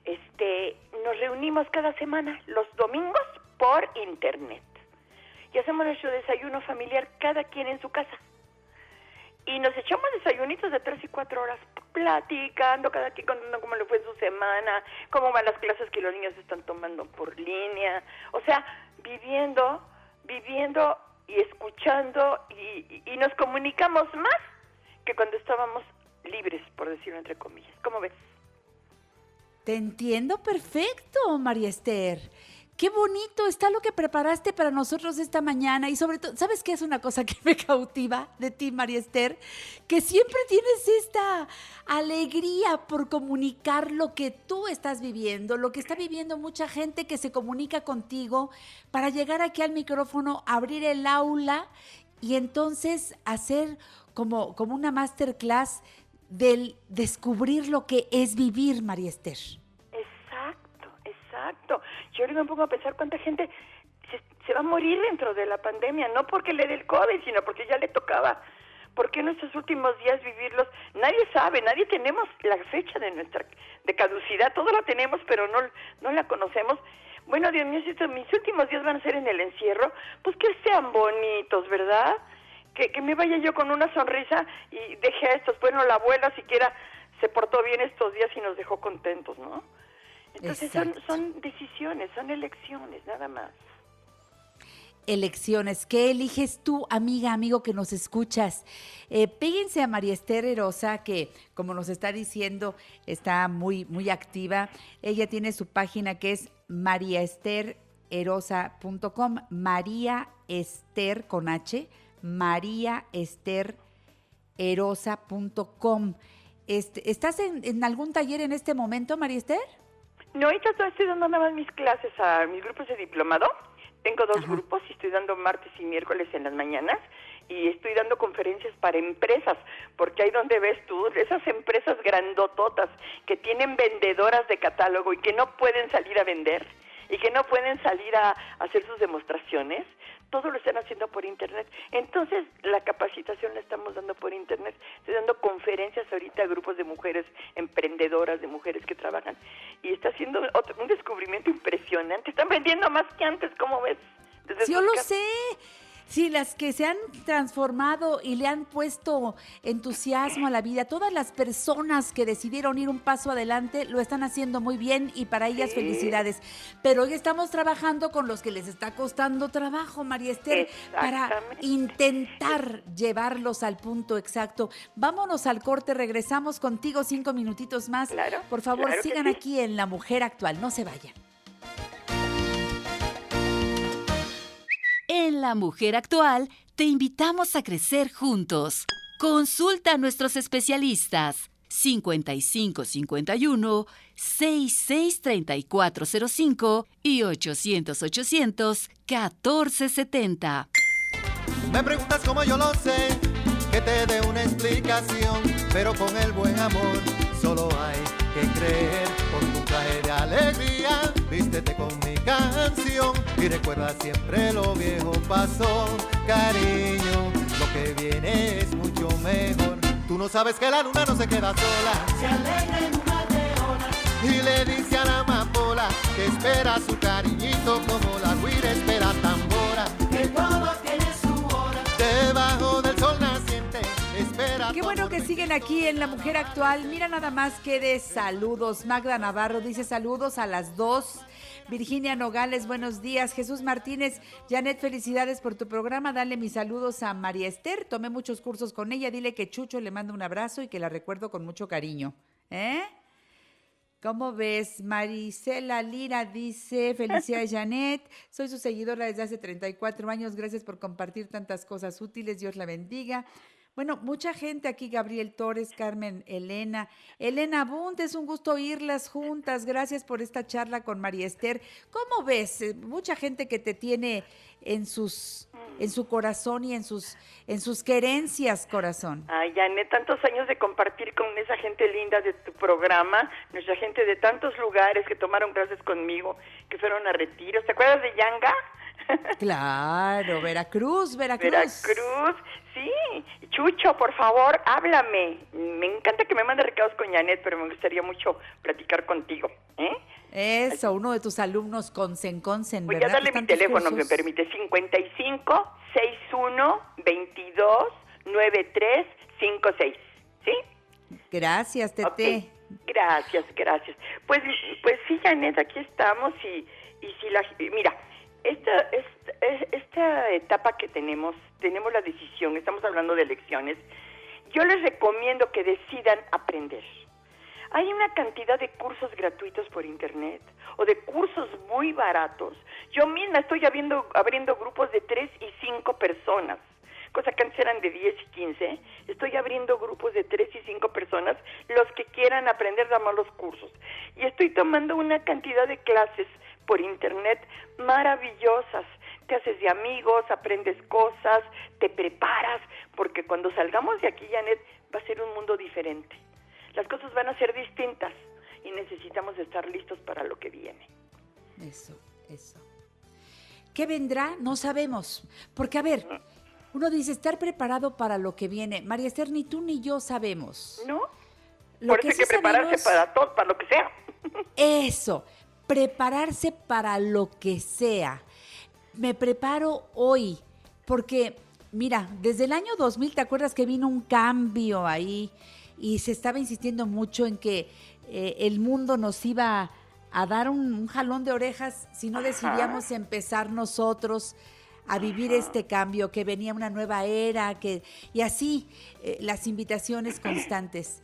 Este, nos reunimos cada semana, los domingos, por internet. Y hacemos nuestro desayuno familiar cada quien en su casa. Y nos echamos desayunitos de tres y cuatro horas platicando, cada quien contando cómo le fue su semana, cómo van las clases que los niños están tomando por línea. O sea, viviendo, viviendo y escuchando y, y- nos comunicamos más que cuando estábamos libres, por decirlo entre comillas. ¿Cómo ves? Te entiendo perfecto, María Esther. Qué bonito está lo que preparaste para nosotros esta mañana y sobre todo, ¿sabes qué es una cosa que me [LAUGHS] cautiva de ti, María Esther? Que siempre tienes esta alegría por comunicar lo que tú estás viviendo, lo que está viviendo mucha gente que se comunica contigo para llegar aquí al micrófono, abrir el aula y entonces hacer como, como una masterclass del descubrir lo que es vivir, María Esther. Exacto. Yo ahora me pongo a pensar cuánta gente se, se, va a morir dentro de la pandemia, no porque le dé el COVID, sino porque ya le tocaba. ¿Por qué en estos últimos días vivirlos? Nadie sabe, nadie tenemos la fecha de nuestra de caducidad, todo la tenemos, pero no, no la conocemos. Bueno, Dios mío, si estos, mis últimos días van a ser en el encierro, pues que sean bonitos, ¿verdad? Que, que me vaya yo con una sonrisa y deje a estos. Bueno, la abuela siquiera se portó bien estos días y nos dejó contentos, ¿no? Entonces son, son decisiones, son elecciones, nada más elecciones. ¿Qué eliges tú, amiga, amigo que nos escuchas? Eh, péguense a María Esther Erosa, que como nos está diciendo, está muy, muy activa. Ella tiene su página que es mariaestererosa.com. María Esther con H, mariaestererosa.com. Este, ¿Estás en, en, algún taller en este momento, María Esther? No, ahorita estoy dando nada más mis clases a mis grupos de diplomado. Tengo dos Ajá. grupos y estoy dando martes y miércoles en las mañanas y estoy dando conferencias para empresas, porque ahí donde ves tú, esas empresas grandototas que tienen vendedoras de catálogo y que no pueden salir a vender y que no pueden salir a, a hacer sus demostraciones, todo lo están haciendo por internet. Entonces, la capacitación la estamos dando por internet. Estoy dando conferencias ahorita a grupos de mujeres emprendedoras, de mujeres que trabajan. Y está haciendo otro, un descubrimiento impresionante. Están vendiendo más que antes, ¿cómo ves? Desde yo lo sé. Sí, las que se han transformado y le han puesto entusiasmo a la vida, todas las personas que decidieron ir un paso adelante lo están haciendo muy bien y para ellas sí. felicidades. Pero hoy estamos trabajando con los que les está costando trabajo, María Esther, para intentar llevarlos al punto exacto. Vámonos al corte, regresamos contigo cinco minutitos más. Claro, Por favor, claro sigan sí. aquí en La Mujer Actual, no se vayan. En La Mujer Actual te invitamos a crecer juntos. Consulta a nuestros especialistas 5551 663405 y 800 800 1470. Me preguntas cómo yo lo sé, que te dé una explicación, pero con el buen amor solo hay que creer. Con un traje de alegría, vístete con mi canción y recuerda siempre lo viejo pasó, cariño. Lo que viene es mucho mejor. Tú no sabes que la luna no se queda sola. Se alegra en una leona y le dice a la amapola que espera su cariñito como la guira espera tambora. Que todo Qué bueno que siguen aquí en La Mujer Actual. Mira nada más que de saludos. Magda Navarro dice saludos a las dos. Virginia Nogales, buenos días. Jesús Martínez, Janet, felicidades por tu programa. Dale mis saludos a María Esther. Tomé muchos cursos con ella. Dile que Chucho le manda un abrazo y que la recuerdo con mucho cariño. ¿Eh? ¿Cómo ves? Marisela Lira dice, felicidades Janet, soy su seguidora desde hace 34 años, gracias por compartir tantas cosas útiles, Dios la bendiga. Bueno, mucha gente aquí, Gabriel Torres, Carmen, Elena. Elena Bunt, es un gusto oírlas juntas. Gracias por esta charla con María Esther. ¿Cómo ves? Eh, Mucha gente que te tiene en sus en su corazón y en sus en sus querencias, corazón. Ay, Janet, tantos años de compartir con esa gente linda de tu programa, nuestra gente de tantos lugares que tomaron clases conmigo, que fueron a retiros. ¿Te acuerdas de Yanga? Claro, Veracruz, Veracruz. Veracruz, sí. Chucho, por favor, háblame. Me encanta que me mande recados con Janet, pero me gustaría mucho platicar contigo. ¿eh? Eso, uno de tus alumnos Consen Consen, Voy ¿verdad? a darle Que mi teléfono, cursos. me permite, 55 61 22 93 56. ¿Sí? Gracias, Tete. Gracias, gracias. Pues, pues sí, Janet, aquí estamos y, y si la, mira, esta, esta, esta etapa que tenemos, tenemos la decisión, estamos hablando de elecciones, yo les recomiendo que decidan aprender. hay una cantidad de cursos gratuitos por internet o de cursos muy baratos. Yo misma estoy abriendo, abriendo grupos de tres y cinco personas, cosa que antes eran de 10 y 15. Estoy abriendo grupos de tres y cinco personas, los que quieran aprender damos los cursos. Y estoy tomando una cantidad de clases por internet maravillosas. Te haces de amigos, aprendes cosas, te preparas, porque cuando salgamos de aquí, Janet, va a ser un mundo diferente. Las cosas van a ser distintas y necesitamos estar listos para lo que viene. Eso, eso. ¿Qué vendrá? No sabemos. Porque, a ver, uno dice estar preparado para lo que viene. María Esther, ni tú ni yo sabemos. ¿No? Lo Por eso hay sí que prepararse sabemos- para todo, para lo que sea. Eso, prepararse para lo que sea. Me preparo hoy, porque, mira, desde el año 2000, ¿te acuerdas que vino un cambio ahí? Y se estaba insistiendo mucho en que eh, el mundo nos iba a dar un, un jalón de orejas si no Ajá. decidíamos empezar nosotros a vivir este cambio, que venía una nueva era, que y así eh, las invitaciones constantes.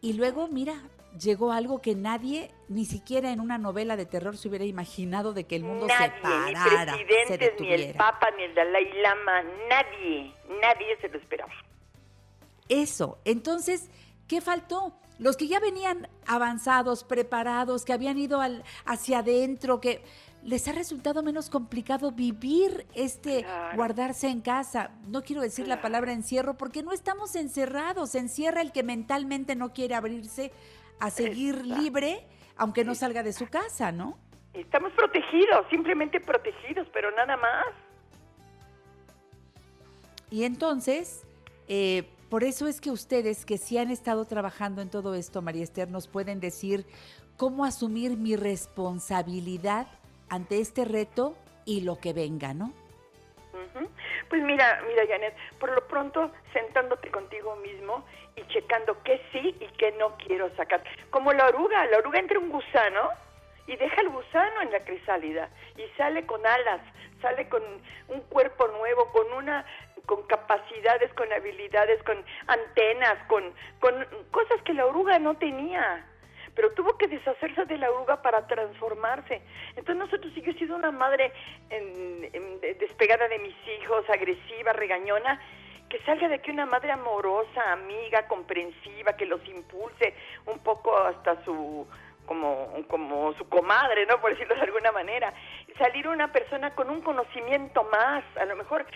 Y luego, mira, llegó algo que nadie, ni siquiera en una novela de terror, se hubiera imaginado de que el mundo se ni parara, se presidentes, ni el. Papa, ni el Dalai Lama, nadie, nadie se lo esperaba. Eso. Entonces, ¿qué faltó? Los que ya venían avanzados, preparados, que habían ido al, hacia adentro, que les ha resultado menos complicado vivir este Claro. guardarse en casa. No quiero decir la palabra encierro porque no estamos encerrados. Se encierra el que mentalmente no quiere abrirse a seguir Exacto. libre, aunque no salga de su casa, ¿no? Estamos protegidos, simplemente protegidos, pero nada más. Y entonces, eh, por eso es que ustedes que sí han estado trabajando en todo esto, María Esther, nos pueden decir cómo asumir mi responsabilidad ante este reto y lo que venga, ¿no? Pues mira, mira, Janet, por lo pronto sentándote contigo mismo y checando qué sí y qué no quiero sacar. Como la oruga, la oruga entra un gusano y deja el gusano en la crisálida y sale con alas, sale con un cuerpo nuevo, con una con capacidades, con habilidades, con antenas, con, con cosas que la oruga no tenía pero tuvo que deshacerse de la oruga para transformarse. Entonces nosotros, si yo he sido una madre en- en- de- despegada de mis hijos, agresiva, regañona, que salga de aquí una madre amorosa, amiga, comprensiva, que los impulse un poco hasta su como como su comadre, ¿no? Por decirlo de alguna manera. Salir una persona con un conocimiento más, a lo mejor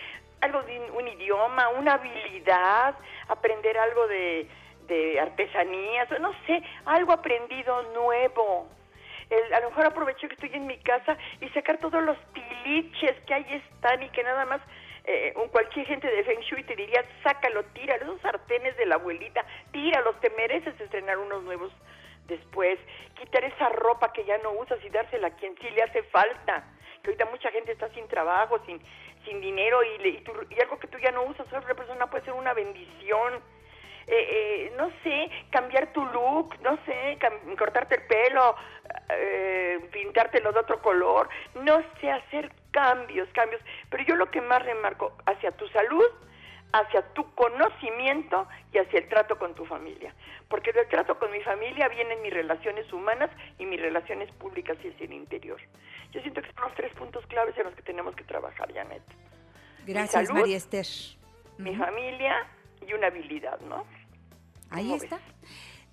algo de un idioma, una habilidad, aprender algo de de artesanías, no sé, algo aprendido nuevo. El- a lo mejor aprovecho que estoy en mi casa y sacar todos los tiliches que ahí están y que nada más eh, un cualquier gente de Feng Shui te diría, sácalo, tíralo, esos sartenes de la abuelita, tíralos, te mereces estrenar unos nuevos después, quitar esa ropa que ya no usas y dársela a quien sí le hace falta, que ahorita mucha gente está sin trabajo, sin, sin dinero y, le- y, tú- y algo que tú ya no usas, otra persona puede ser una bendición. Eh, eh, no sé, cambiar tu look, no sé, cortarte el pelo, eh, pintártelo de otro color, no sé, hacer cambios, cambios. Pero yo lo que más remarco hacia tu salud, hacia tu conocimiento y hacia el trato con tu familia. Porque del trato con mi familia vienen mis relaciones humanas y mis relaciones públicas y hacia el interior. Yo siento que son los tres puntos claves en los que tenemos que trabajar, Janet. Gracias, salud, María Esther. Mi familia y una habilidad, ¿no? Ahí ¿Cómo está.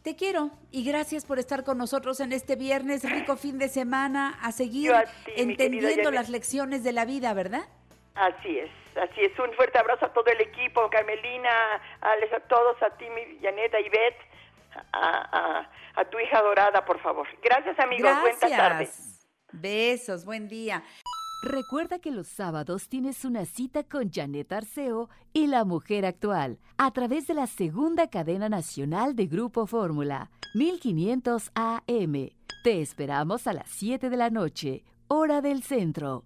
Te quiero y gracias por estar con nosotros en este viernes, rico fin de semana, a seguir a ti, entendiendo las lecciones de la vida, ¿verdad? Así es, así es. Un fuerte abrazo a todo el equipo, Carmelina, a Alex, a todos, a ti, mi Janet, a Ivette, a, a- a tu hija dorada, por favor. Gracias, amigos. Buena tarde. Gracias. Besos, buen día. Recuerda que los sábados tienes una cita con Janet Arceo y la mujer actual a través de la segunda cadena nacional de Grupo Fórmula, 1500 AM. Te esperamos a las 7 de la noche, hora del centro.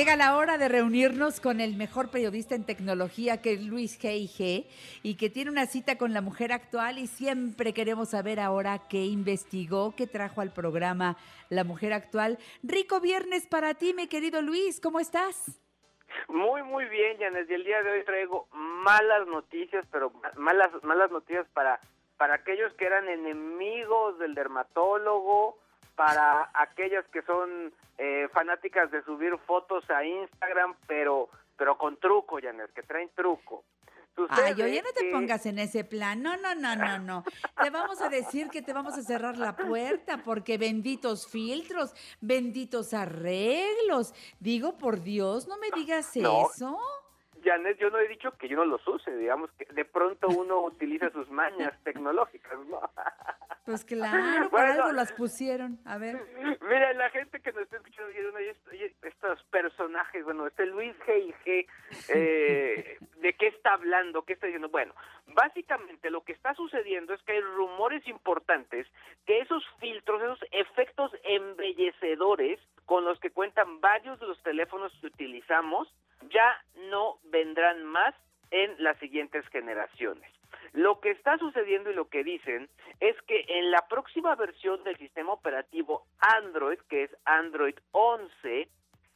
Llega la hora de reunirnos con el mejor periodista en tecnología, que es Luis G.I.G., y que tiene una cita con la mujer actual y siempre queremos saber ahora qué investigó, qué trajo al programa La Mujer Actual. Rico viernes para ti, mi querido Luis, ¿cómo estás? Muy, muy bien, Janet. Y el día de hoy traigo malas noticias, pero ma- malas, malas noticias para, para aquellos que eran enemigos del dermatólogo, para aquellas que son eh, fanáticas de subir fotos a Instagram, pero, pero con truco, Janet, que traen truco. Ay, oye, no te pongas en ese plan. No, no, no, no, no. Te vamos a decir que te vamos a cerrar la puerta porque benditos filtros, benditos arreglos. Digo, por Dios, no me digas [LAUGHS] No. eso. Janet, yo no he dicho que yo no los use, digamos que de pronto uno utiliza sus mañas tecnológicas, ¿no? [LAUGHS] Pues [LAUGHS] claro, algo las pusieron. A ver. Mira, la gente que nos está escuchando, dice, "Oye, est- oye, estos personajes, bueno, este Luis G.I.G., eh, [LAUGHS] ¿de qué está hablando? ¿Qué está diciendo? Bueno, básicamente lo que está sucediendo es que hay rumores importantes que esos filtros, esos efectos embellecedores con los que cuentan varios de los teléfonos que utilizamos, ya no vendrán más en las siguientes generaciones. Lo que está sucediendo y lo que dicen es que en la próxima versión del sistema operativo Android, que es Android 11,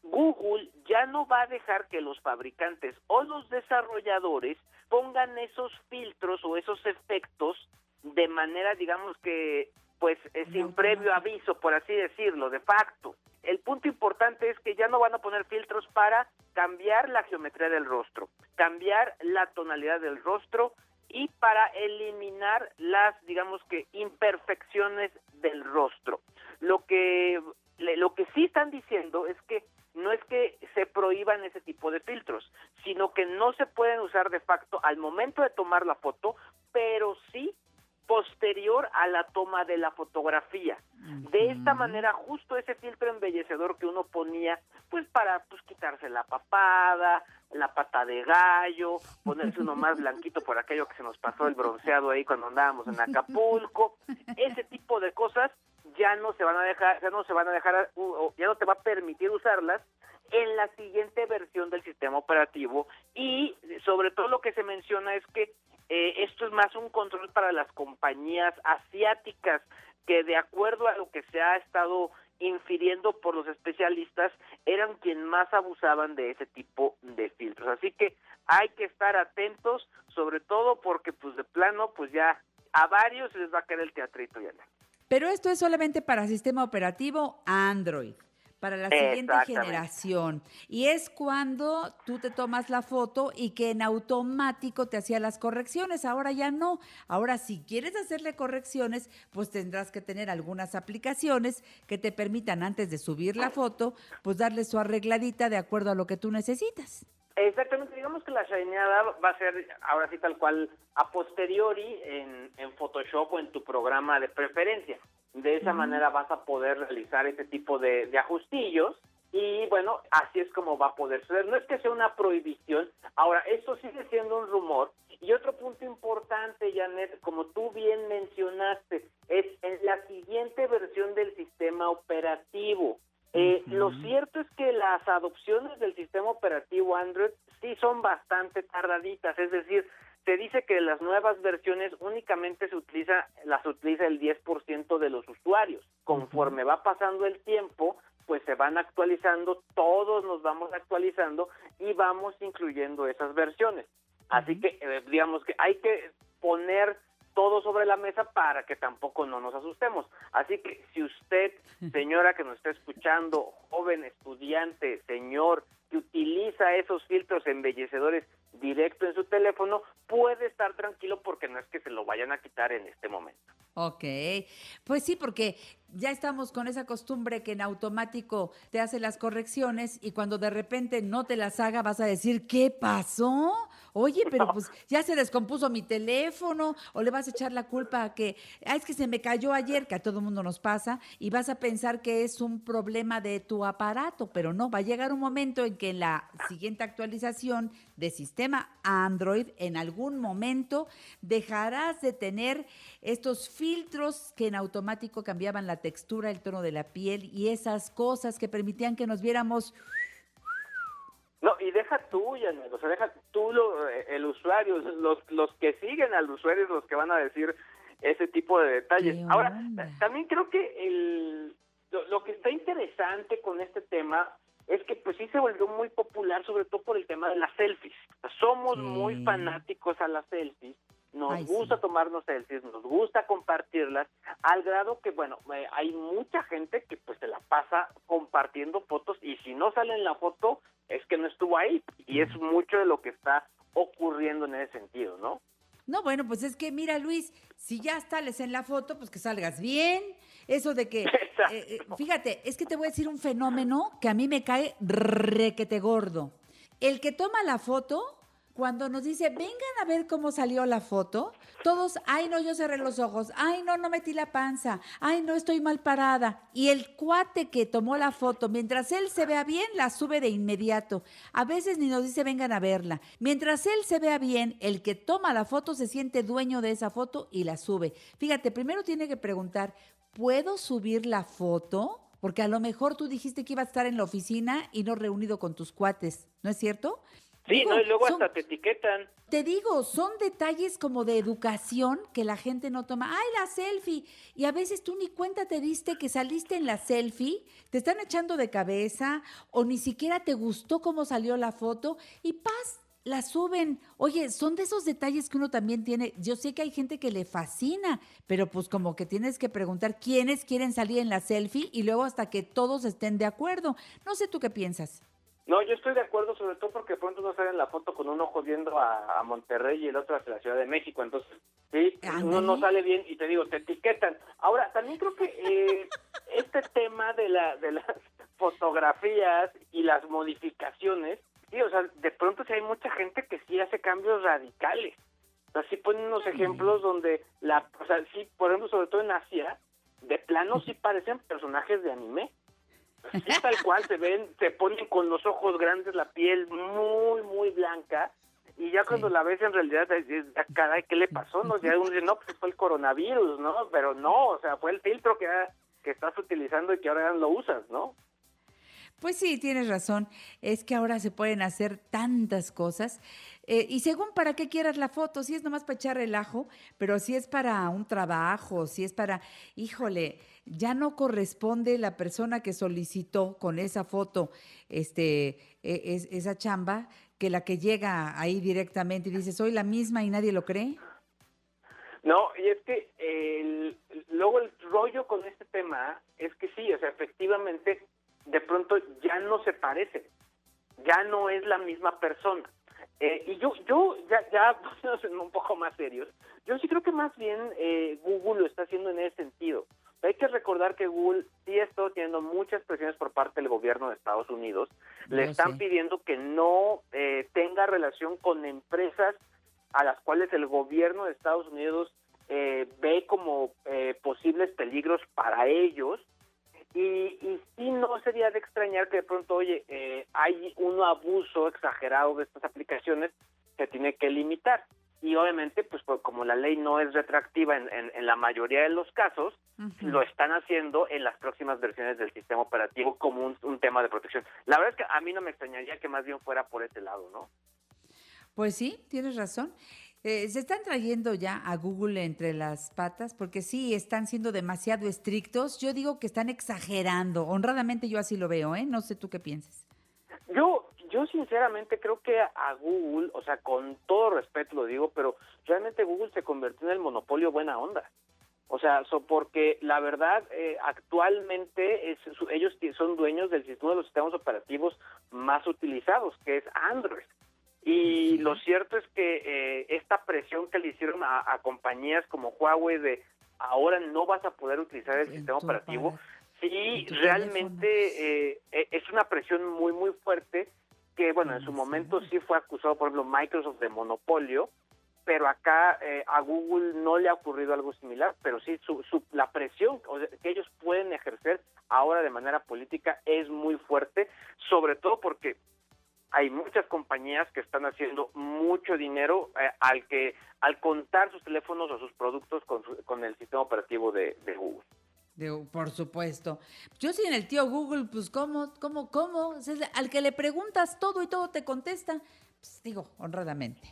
Google ya no va a dejar que los fabricantes o los desarrolladores pongan esos filtros o esos efectos de manera, digamos que, pues eh, sin previo aviso, por así decirlo, de facto. El punto importante es que ya no van a poner filtros para cambiar la geometría del rostro, cambiar la tonalidad del rostro y para eliminar las, digamos que, imperfecciones del rostro. Lo que, lo que sí están diciendo es que no es que se prohíban ese tipo de filtros, sino que no se pueden usar de facto al momento de tomar la foto, pero sí posterior a la toma de la fotografía. De esta manera, justo ese filtro embellecedor que uno ponía, pues para pues quitarse la papada, la pata de gallo, ponerse uno más blanquito por aquello que se nos pasó el bronceado ahí cuando andábamos en Acapulco, ese tipo de cosas ya no se van a dejar, ya no se van a dejar, ya no te va a permitir usarlas en la siguiente versión del sistema operativo y sobre todo lo que se menciona es que eh, esto es más un control para las compañías asiáticas que de acuerdo a lo que se ha estado infiriendo por los especialistas eran quien más abusaban de ese tipo de filtros. Así que hay que estar atentos, sobre todo porque pues de plano pues ya a varios les va a caer el teatrito ya. Pero esto es solamente para sistema operativo Android, para la siguiente generación. Y es cuando tú te tomas la foto y que en automático te hacía las correcciones. Ahora ya no. Ahora si quieres hacerle correcciones, pues tendrás que tener algunas aplicaciones que te permitan antes de subir la foto, pues darle su arregladita de acuerdo a lo que tú necesitas. Exactamente, digamos que la shineada va a ser ahora sí tal cual a posteriori en, en Photoshop o en tu programa de preferencia. De esa manera vas a poder realizar ese tipo de, de ajustillos y bueno, así es como va a poder ser. No es que sea una prohibición, ahora esto sigue siendo un rumor. Y otro punto importante, Janet, como tú bien mencionaste, es en la siguiente versión del sistema operativo. Eh, Lo cierto es que las adopciones del sistema operativo Android sí son bastante tardaditas, es decir, se dice que las nuevas versiones únicamente se utiliza, las utiliza el 10% de los usuarios. Conforme va pasando el tiempo, pues se van actualizando, todos nos vamos actualizando y vamos incluyendo esas versiones. Así que eh, digamos que hay que poner todo sobre la mesa para que tampoco no nos asustemos. Así que si usted, [LAUGHS] señora que nos está escuchando, joven estudiante, señor, que utiliza esos filtros embellecedores directo en su teléfono, puede estar tranquilo porque no es que se lo vayan a quitar en este momento. Ok, pues sí, porque ya estamos con esa costumbre que en automático te hace las correcciones y cuando de repente no te las haga vas a decir, ¿qué pasó? Oye, [LAUGHS] pero pues ya se descompuso mi teléfono o le vas a echar la culpa a que, ah, es que se me cayó ayer, que a todo mundo nos pasa, y vas a pensar que es un problema de tu aparato, pero no, va a llegar un momento en que en la siguiente actualización de sistema Android, en algún momento dejarás de tener estos filtros que en automático cambiaban la textura, el tono de la piel y esas cosas que permitían que nos viéramos No, y deja tú, Janet, o sea, deja tú lo- eh, el usuario, los, los que siguen al usuario, los que van a decir ese tipo de detalles. Ahora, ta- también creo que el, lo, lo que está interesante con este tema es que pues sí se volvió muy popular, sobre todo por el tema de las selfies. Somos muy fanáticos a las selfies, nos Ay, gusta tomarnos selfies, nos gusta compartirlas, al grado que, bueno, eh, hay mucha gente que pues se la pasa compartiendo fotos y si no sale en la foto es que no estuvo ahí y es mucho de lo que está ocurriendo en ese sentido, ¿no? No, bueno, pues es que mira, Luis, si ya sales en la foto, pues que salgas bien. Eso de que, [LAUGHS] eh, eh, fíjate, es que te voy a decir un fenómeno que a mí me cae requete gordo. El que toma la foto, cuando nos dice, vengan a ver cómo salió la foto, todos, ay, no, yo cerré los ojos, ay, no, no metí la panza, ay, no, estoy mal parada. Y el cuate que tomó la foto, mientras él se vea bien, la sube de inmediato. A veces ni nos dice, vengan a verla. Mientras él se vea bien, el que toma la foto se siente dueño de esa foto y la sube. Fíjate, primero tiene que preguntar, ¿puedo subir la foto? Porque a lo mejor tú dijiste que iba a estar en la oficina y no reunido con tus cuates, ¿no es cierto? Sí, Digo, ¿no? Y luego son- hasta te etiquetan. te digo, son detalles como de educación que la gente no toma. ¡Ay, la selfie! Y a veces tú ni cuenta te diste que saliste en la selfie, te están echando de cabeza o ni siquiera te gustó cómo salió la foto y paz, la suben. Oye, son de esos detalles que uno también tiene. Yo sé que hay gente que le fascina, pero pues como que tienes que preguntar quiénes quieren salir en la selfie y luego hasta que todos estén de acuerdo. No sé tú qué piensas. No, yo estoy de acuerdo, sobre todo porque pronto uno sale en la foto con un ojo viendo a, a Monterrey y el otro hacia la Ciudad de México. Entonces, sí, uno no sale bien y te digo, te etiquetan. Ahora, también creo que eh, [LAUGHS] este tema de, la, de las fotografías y las modificaciones, sí, o sea, de pronto sí hay mucha gente que sí hace cambios radicales. O sea, sí ponen unos ejemplos donde, la, o sea, sí, por ejemplo, sobre todo en Asia, de plano sí parecen personajes de anime. [LAUGHS] Sí, tal cual, se ven, se ponen con los ojos grandes, la piel muy, muy blanca, y ya cuando la ves en realidad, ah, caray, ¿qué le pasó? No, ya uno dice, no, pues fue el coronavirus, ¿no? Pero no, o sea, fue el filtro que, que estás utilizando y que ahora ya lo usas, ¿no? Pues sí, tienes razón. Es que ahora se pueden hacer tantas cosas. Eh, y según para qué quieras la foto, si es nomás para echar relajo, pero si es para un trabajo, si es para, híjole, ya no corresponde la persona que solicitó con esa foto este, e- es- esa chamba que la que llega ahí directamente y dice, soy la misma y nadie lo cree. No, y es que el, luego el rollo con este tema es que sí, o sea, efectivamente, de pronto ya no se parece, ya no es la misma persona. Eh, y yo, yo ya, ya [LAUGHS] un poco más serios, yo sí creo que más bien eh, Google lo está haciendo en ese sentido. Hay que recordar que Google sí está teniendo muchas presiones por parte del gobierno de Estados Unidos. Le están pidiendo que no eh, tenga relación con empresas a las cuales el gobierno de Estados Unidos eh, ve como eh, posibles peligros para ellos. Y, y sí no sería de extrañar que de pronto, oye, eh, hay un abuso exagerado de estas aplicaciones, se tiene que limitar. Y obviamente, pues como la ley no es retroactiva en, en- en la mayoría de los casos, lo están haciendo en las próximas versiones del sistema operativo como un, un tema de protección. La verdad es que a mí no me extrañaría que más bien fuera por ese lado, ¿no? Pues sí, tienes razón. Eh, se están trayendo ya a Google entre las patas porque sí, están siendo demasiado estrictos. Yo digo que están exagerando. Honradamente yo así lo veo, ¿eh? No sé tú qué piensas. Yo, yo sinceramente creo que a Google, o sea, con todo respeto lo digo, pero realmente Google se convirtió en el monopolio buena onda. O sea, so- porque la verdad, eh, actualmente es- su- ellos son dueños del sistema de los sistemas operativos más utilizados, que es Android. Y lo cierto es que eh, esta presión que le hicieron a, a compañías como Huawei de ahora no vas a poder utilizar el sistema operativo, sí, realmente eh, e- es una presión muy, muy fuerte que, bueno, en su momento sí fue acusado, por ejemplo, Microsoft de monopolio, pero acá eh, a Google no le ha ocurrido algo similar, pero sí su, su- la presión que ellos pueden ejercer ahora de manera política es muy fuerte, sobre todo porque hay muchas compañías que están haciendo mucho dinero eh, al que al contar sus teléfonos o sus productos con, su- con el sistema operativo de, de Google. De- por supuesto. Yo sí en el tío Google, pues cómo, cómo, cómo. Al que le preguntas todo y todo te contesta. Pues, digo, honradamente.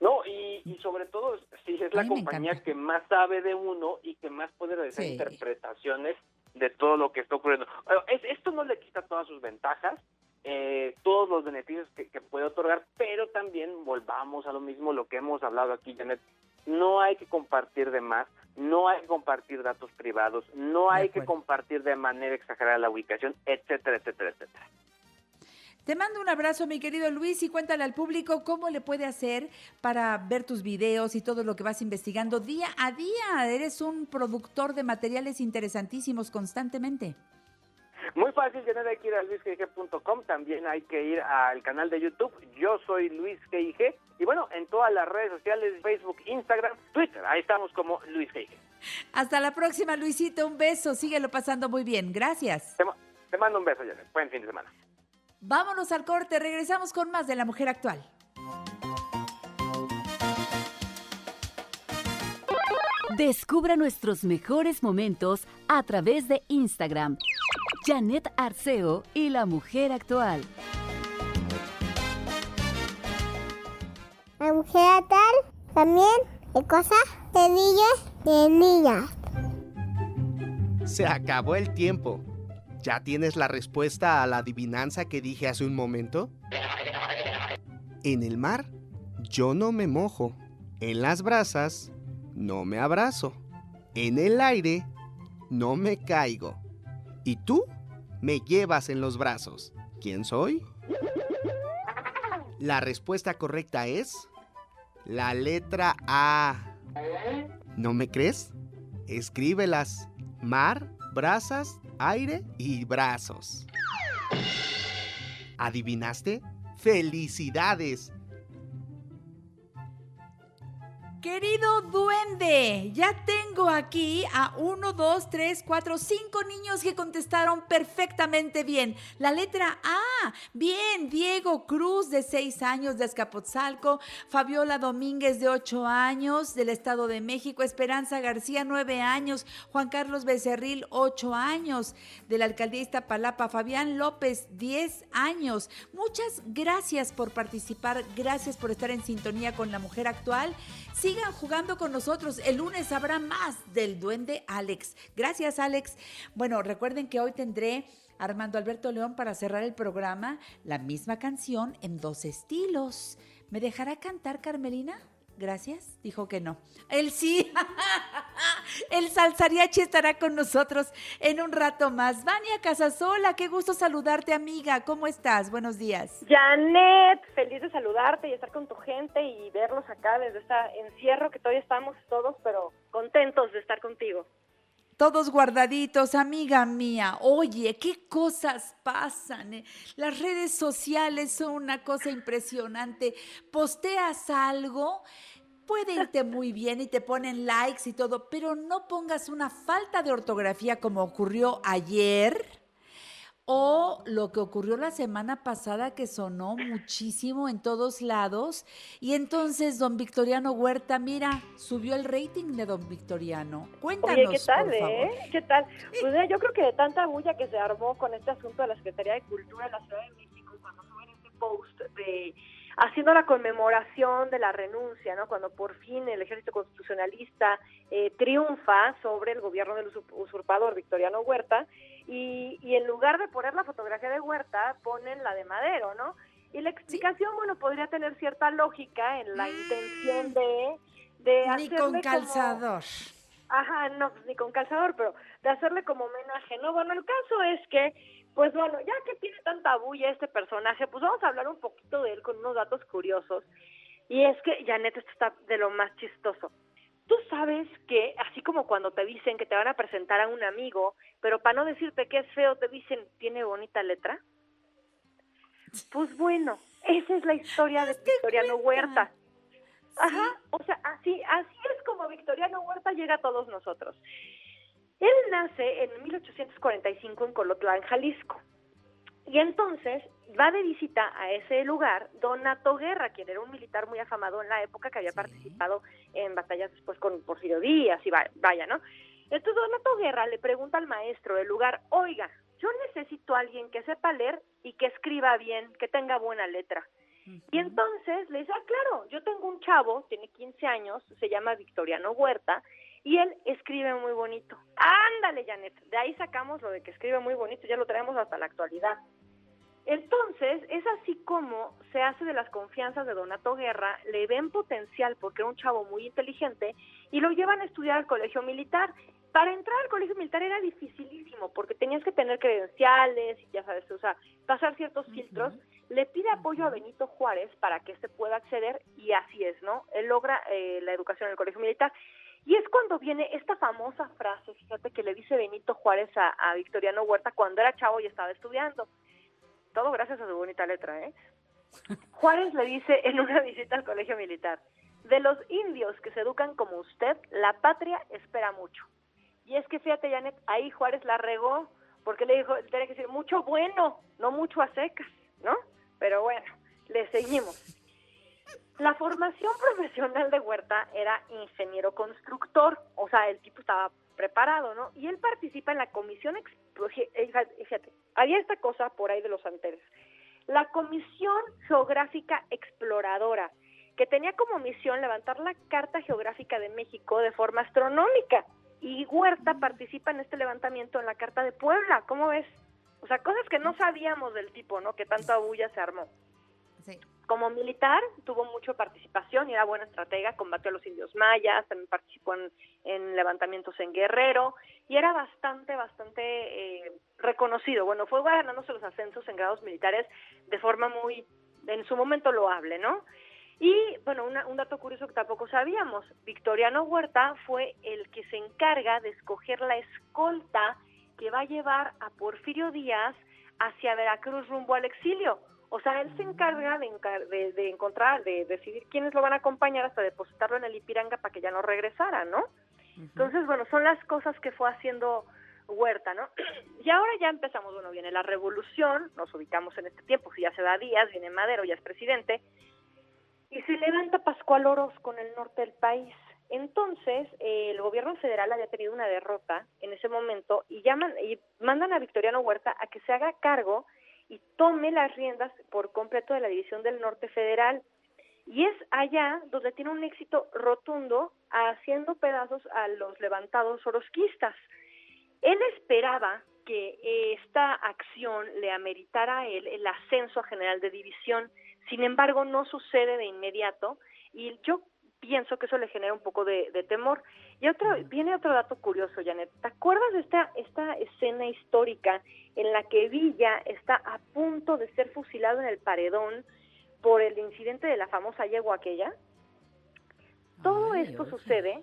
No, y, y sobre todo, sí, es la compañía encanta. que más sabe de uno y que más puede realizar Sí. interpretaciones de todo lo que está ocurriendo. Bueno, es- esto no le quita todas sus ventajas, eh, todos los beneficios que, que puede otorgar, pero también volvamos a lo mismo, lo que hemos hablado aquí, Janet. No hay que compartir de más, no hay que compartir datos privados, no hay que compartir de manera exagerada la ubicación, etcétera, etcétera, etcétera. Te mando un abrazo, mi querido Luis, y cuéntale al público cómo le puede hacer para ver tus videos y todo lo que vas investigando día a día. Eres un productor de materiales interesantísimos constantemente. Muy fácil, Janet, hay que ir a luisgig.com, también hay que ir al canal de YouTube, yo soy Luis GIG, y bueno, en todas las redes sociales, Facebook, Instagram, Twitter, ahí estamos como Luis GIG. Hasta la próxima, Luisito. Un beso. Síguelo pasando muy bien. Gracias. Te mando un beso, Janet, buen fin de semana. Vámonos al corte. Regresamos con más de la mujer actual. Descubra nuestros mejores momentos a través de Instagram. Janet Arceo y la mujer actual. La mujer tal también de cosas de niños. Se acabó el tiempo. ¿Ya tienes la respuesta a la adivinanza que dije hace un momento? En el mar, yo no me mojo. En las brasas, no me abrazo. En el aire, no me caigo. Y tú me llevas en los brazos. ¿Quién soy? La respuesta correcta es la letra A. ¿No me crees? Escríbelas. Mar, brasas, aire y brazos. ¿Adivinaste? ¡Felicidades! Duende, ya tengo aquí a uno, dos, tres, cuatro, cinco niños que contestaron perfectamente bien. La letra A, bien, Diego Cruz de seis años de Azcapotzalco, Fabiola Domínguez de ocho años del Estado de México, Esperanza García nueve años, Juan Carlos Becerril ocho años de la alcaldía Iztapalapa, Fabián López diez años. Muchas gracias por participar, gracias por estar en sintonía con la mujer actual. Sigan jugando con nosotros. El lunes habrá más del duende Alex. Gracias, Alex. Bueno, recuerden que hoy tendré a Armando Alberto León para cerrar el programa la misma canción en dos estilos. ¿Me dejará cantar, Carmelina? Gracias. Dijo que no. Él sí. [LAUGHS] El salsariachi estará con nosotros en un rato más. Vania Casasola, qué gusto saludarte, amiga. ¿Cómo estás? Buenos días. Janet, feliz de saludarte y estar con tu gente y verlos acá desde este encierro que todavía estamos todos, pero contentos de estar contigo. Todos guardaditos, amiga mía. Oye, qué cosas pasan. eh? Las redes sociales son una cosa impresionante. Posteas algo, puede irte muy bien y te ponen likes y todo, pero no pongas una falta de ortografía como ocurrió ayer. O lo que ocurrió la semana pasada que sonó muchísimo en todos lados. Y entonces don Victoriano Huerta, mira, subió el rating de don Victoriano. Cuéntanos, Oye, ¿qué tal, por favor. eh? ¿Qué tal? Pues mira, yo creo que de tanta bulla que se armó con este asunto de la Secretaría de Cultura de la Ciudad de México, cuando suben este post de haciendo la conmemoración de la renuncia, ¿no? Cuando por fin el ejército constitucionalista eh, triunfa sobre el gobierno del usurp- usurpador Victoriano Huerta y, y en lugar de poner la fotografía de Huerta ponen la de Madero, ¿no? Y la explicación, bueno, podría tener cierta lógica en la intención de de Ni con como- calzador. Ajá, no, pues ni con calzador, pero de hacerle como homenaje, ¿no? Bueno, el caso es que, pues bueno, ya que tiene tanta bulla este personaje, pues vamos a hablar un poquito de él con unos datos curiosos. Y es que, Janet, esto está de lo más chistoso. Tú sabes que, así como cuando te dicen que te van a presentar a un amigo, pero para no decirte que es feo, te dicen, tiene bonita letra. Pues bueno, esa es la historia de Victoriano Huerta. Ajá, o sea, así, así es como Victoriano Huerta llega a todos nosotros. Nace en 1845 en Colotlán, Jalisco. Y entonces va de visita a ese lugar Donato Guerra, quien era un militar muy afamado en la época que había participado en batallas después con Porfirio Díaz y va- vaya, ¿no? Entonces Donato Guerra le pregunta al maestro del lugar, oiga, yo necesito a alguien que sepa leer y que escriba bien, que tenga buena letra. Y entonces le dice, ah, claro, yo tengo un chavo, tiene 15 años, se llama Victoriano Huerta, y él escribe muy bonito. Ándale, Janet, de ahí sacamos lo de que escribe muy bonito, ya lo traemos hasta la actualidad. Entonces, es así como se hace de las confianzas de Donato Guerra, le ven potencial porque era un chavo muy inteligente y lo llevan a estudiar al colegio militar. Para entrar al colegio militar era dificilísimo porque tenías que tener credenciales y ya sabes, o sea, pasar ciertos filtros. Le pide apoyo a Benito Juárez para que éste pueda acceder y así es, ¿no? Él logra eh, la educación en el colegio militar. Y es cuando viene esta famosa frase, fíjate, que le dice Benito Juárez a, Victoriano Huerta cuando era chavo y estaba estudiando. Todo gracias a su bonita letra, ¿eh? Juárez le dice en una visita al colegio militar, de los indios que se educan como usted, la patria espera mucho. Y es que fíjate, Janet, ahí Juárez la regó, porque le dijo, tenía que decir mucho bueno, no mucho a secas, ¿no? Pero bueno, le seguimos. La formación [LAUGHS] profesional de Huerta era ingeniero constructor, o sea, el tipo estaba preparado, ¿no? Y él participa en la comisión, ex- fíjate, había esta cosa por ahí de los anteriores, la Comisión Geográfica Exploradora, que tenía como misión levantar la Carta Geográfica de México de forma astronómica. Y Huerta participa en este levantamiento en la Carta de Puebla, ¿cómo ves? O sea, cosas que no sabíamos del tipo, ¿no? Que tanta bulla se armó. Como militar tuvo mucha participación y era buena estratega, combatió a los indios mayas, también participó en, en levantamientos en Guerrero y era bastante, bastante eh, reconocido. Bueno, fue ganándose los ascensos en grados militares de forma muy, en su momento loable, ¿no? Y bueno, un dato curioso que tampoco sabíamos, Victoriano Huerta fue el que se encarga de escoger la escolta que va a llevar a Porfirio Díaz hacia Veracruz rumbo al exilio. O sea, él se encarga de, encar- de, de encontrar, de decidir quiénes lo van a acompañar hasta depositarlo en el Ipiranga para que ya no regresara, ¿no? Entonces, bueno, son las cosas que fue haciendo Huerta, ¿no? [CLEARS THROAT] Y ahora ya empezamos, bueno, viene la revolución, nos ubicamos en este tiempo, si ya se da Díaz, viene Madero, ya es presidente, y se levanta Pascual Orozco en el norte del país. Entonces, eh, el gobierno federal había tenido una derrota en ese momento y llaman y mandan a Victoriano Huerta a que se haga cargo y tome las riendas por completo de la División del Norte Federal. Y es allá donde tiene un éxito rotundo haciendo pedazos a los levantados orosquistas. Él esperaba que esta acción le ameritara él el ascenso a general de división, sin embargo no sucede de inmediato y yo pienso que eso le genera un poco de, de temor. Y otro, viene otro dato curioso, Janet. ¿Te acuerdas de esta, esta escena histórica en la que Villa está a punto de ser fusilado en el paredón por el incidente de la famosa yegua aquella? Todo esto sucede,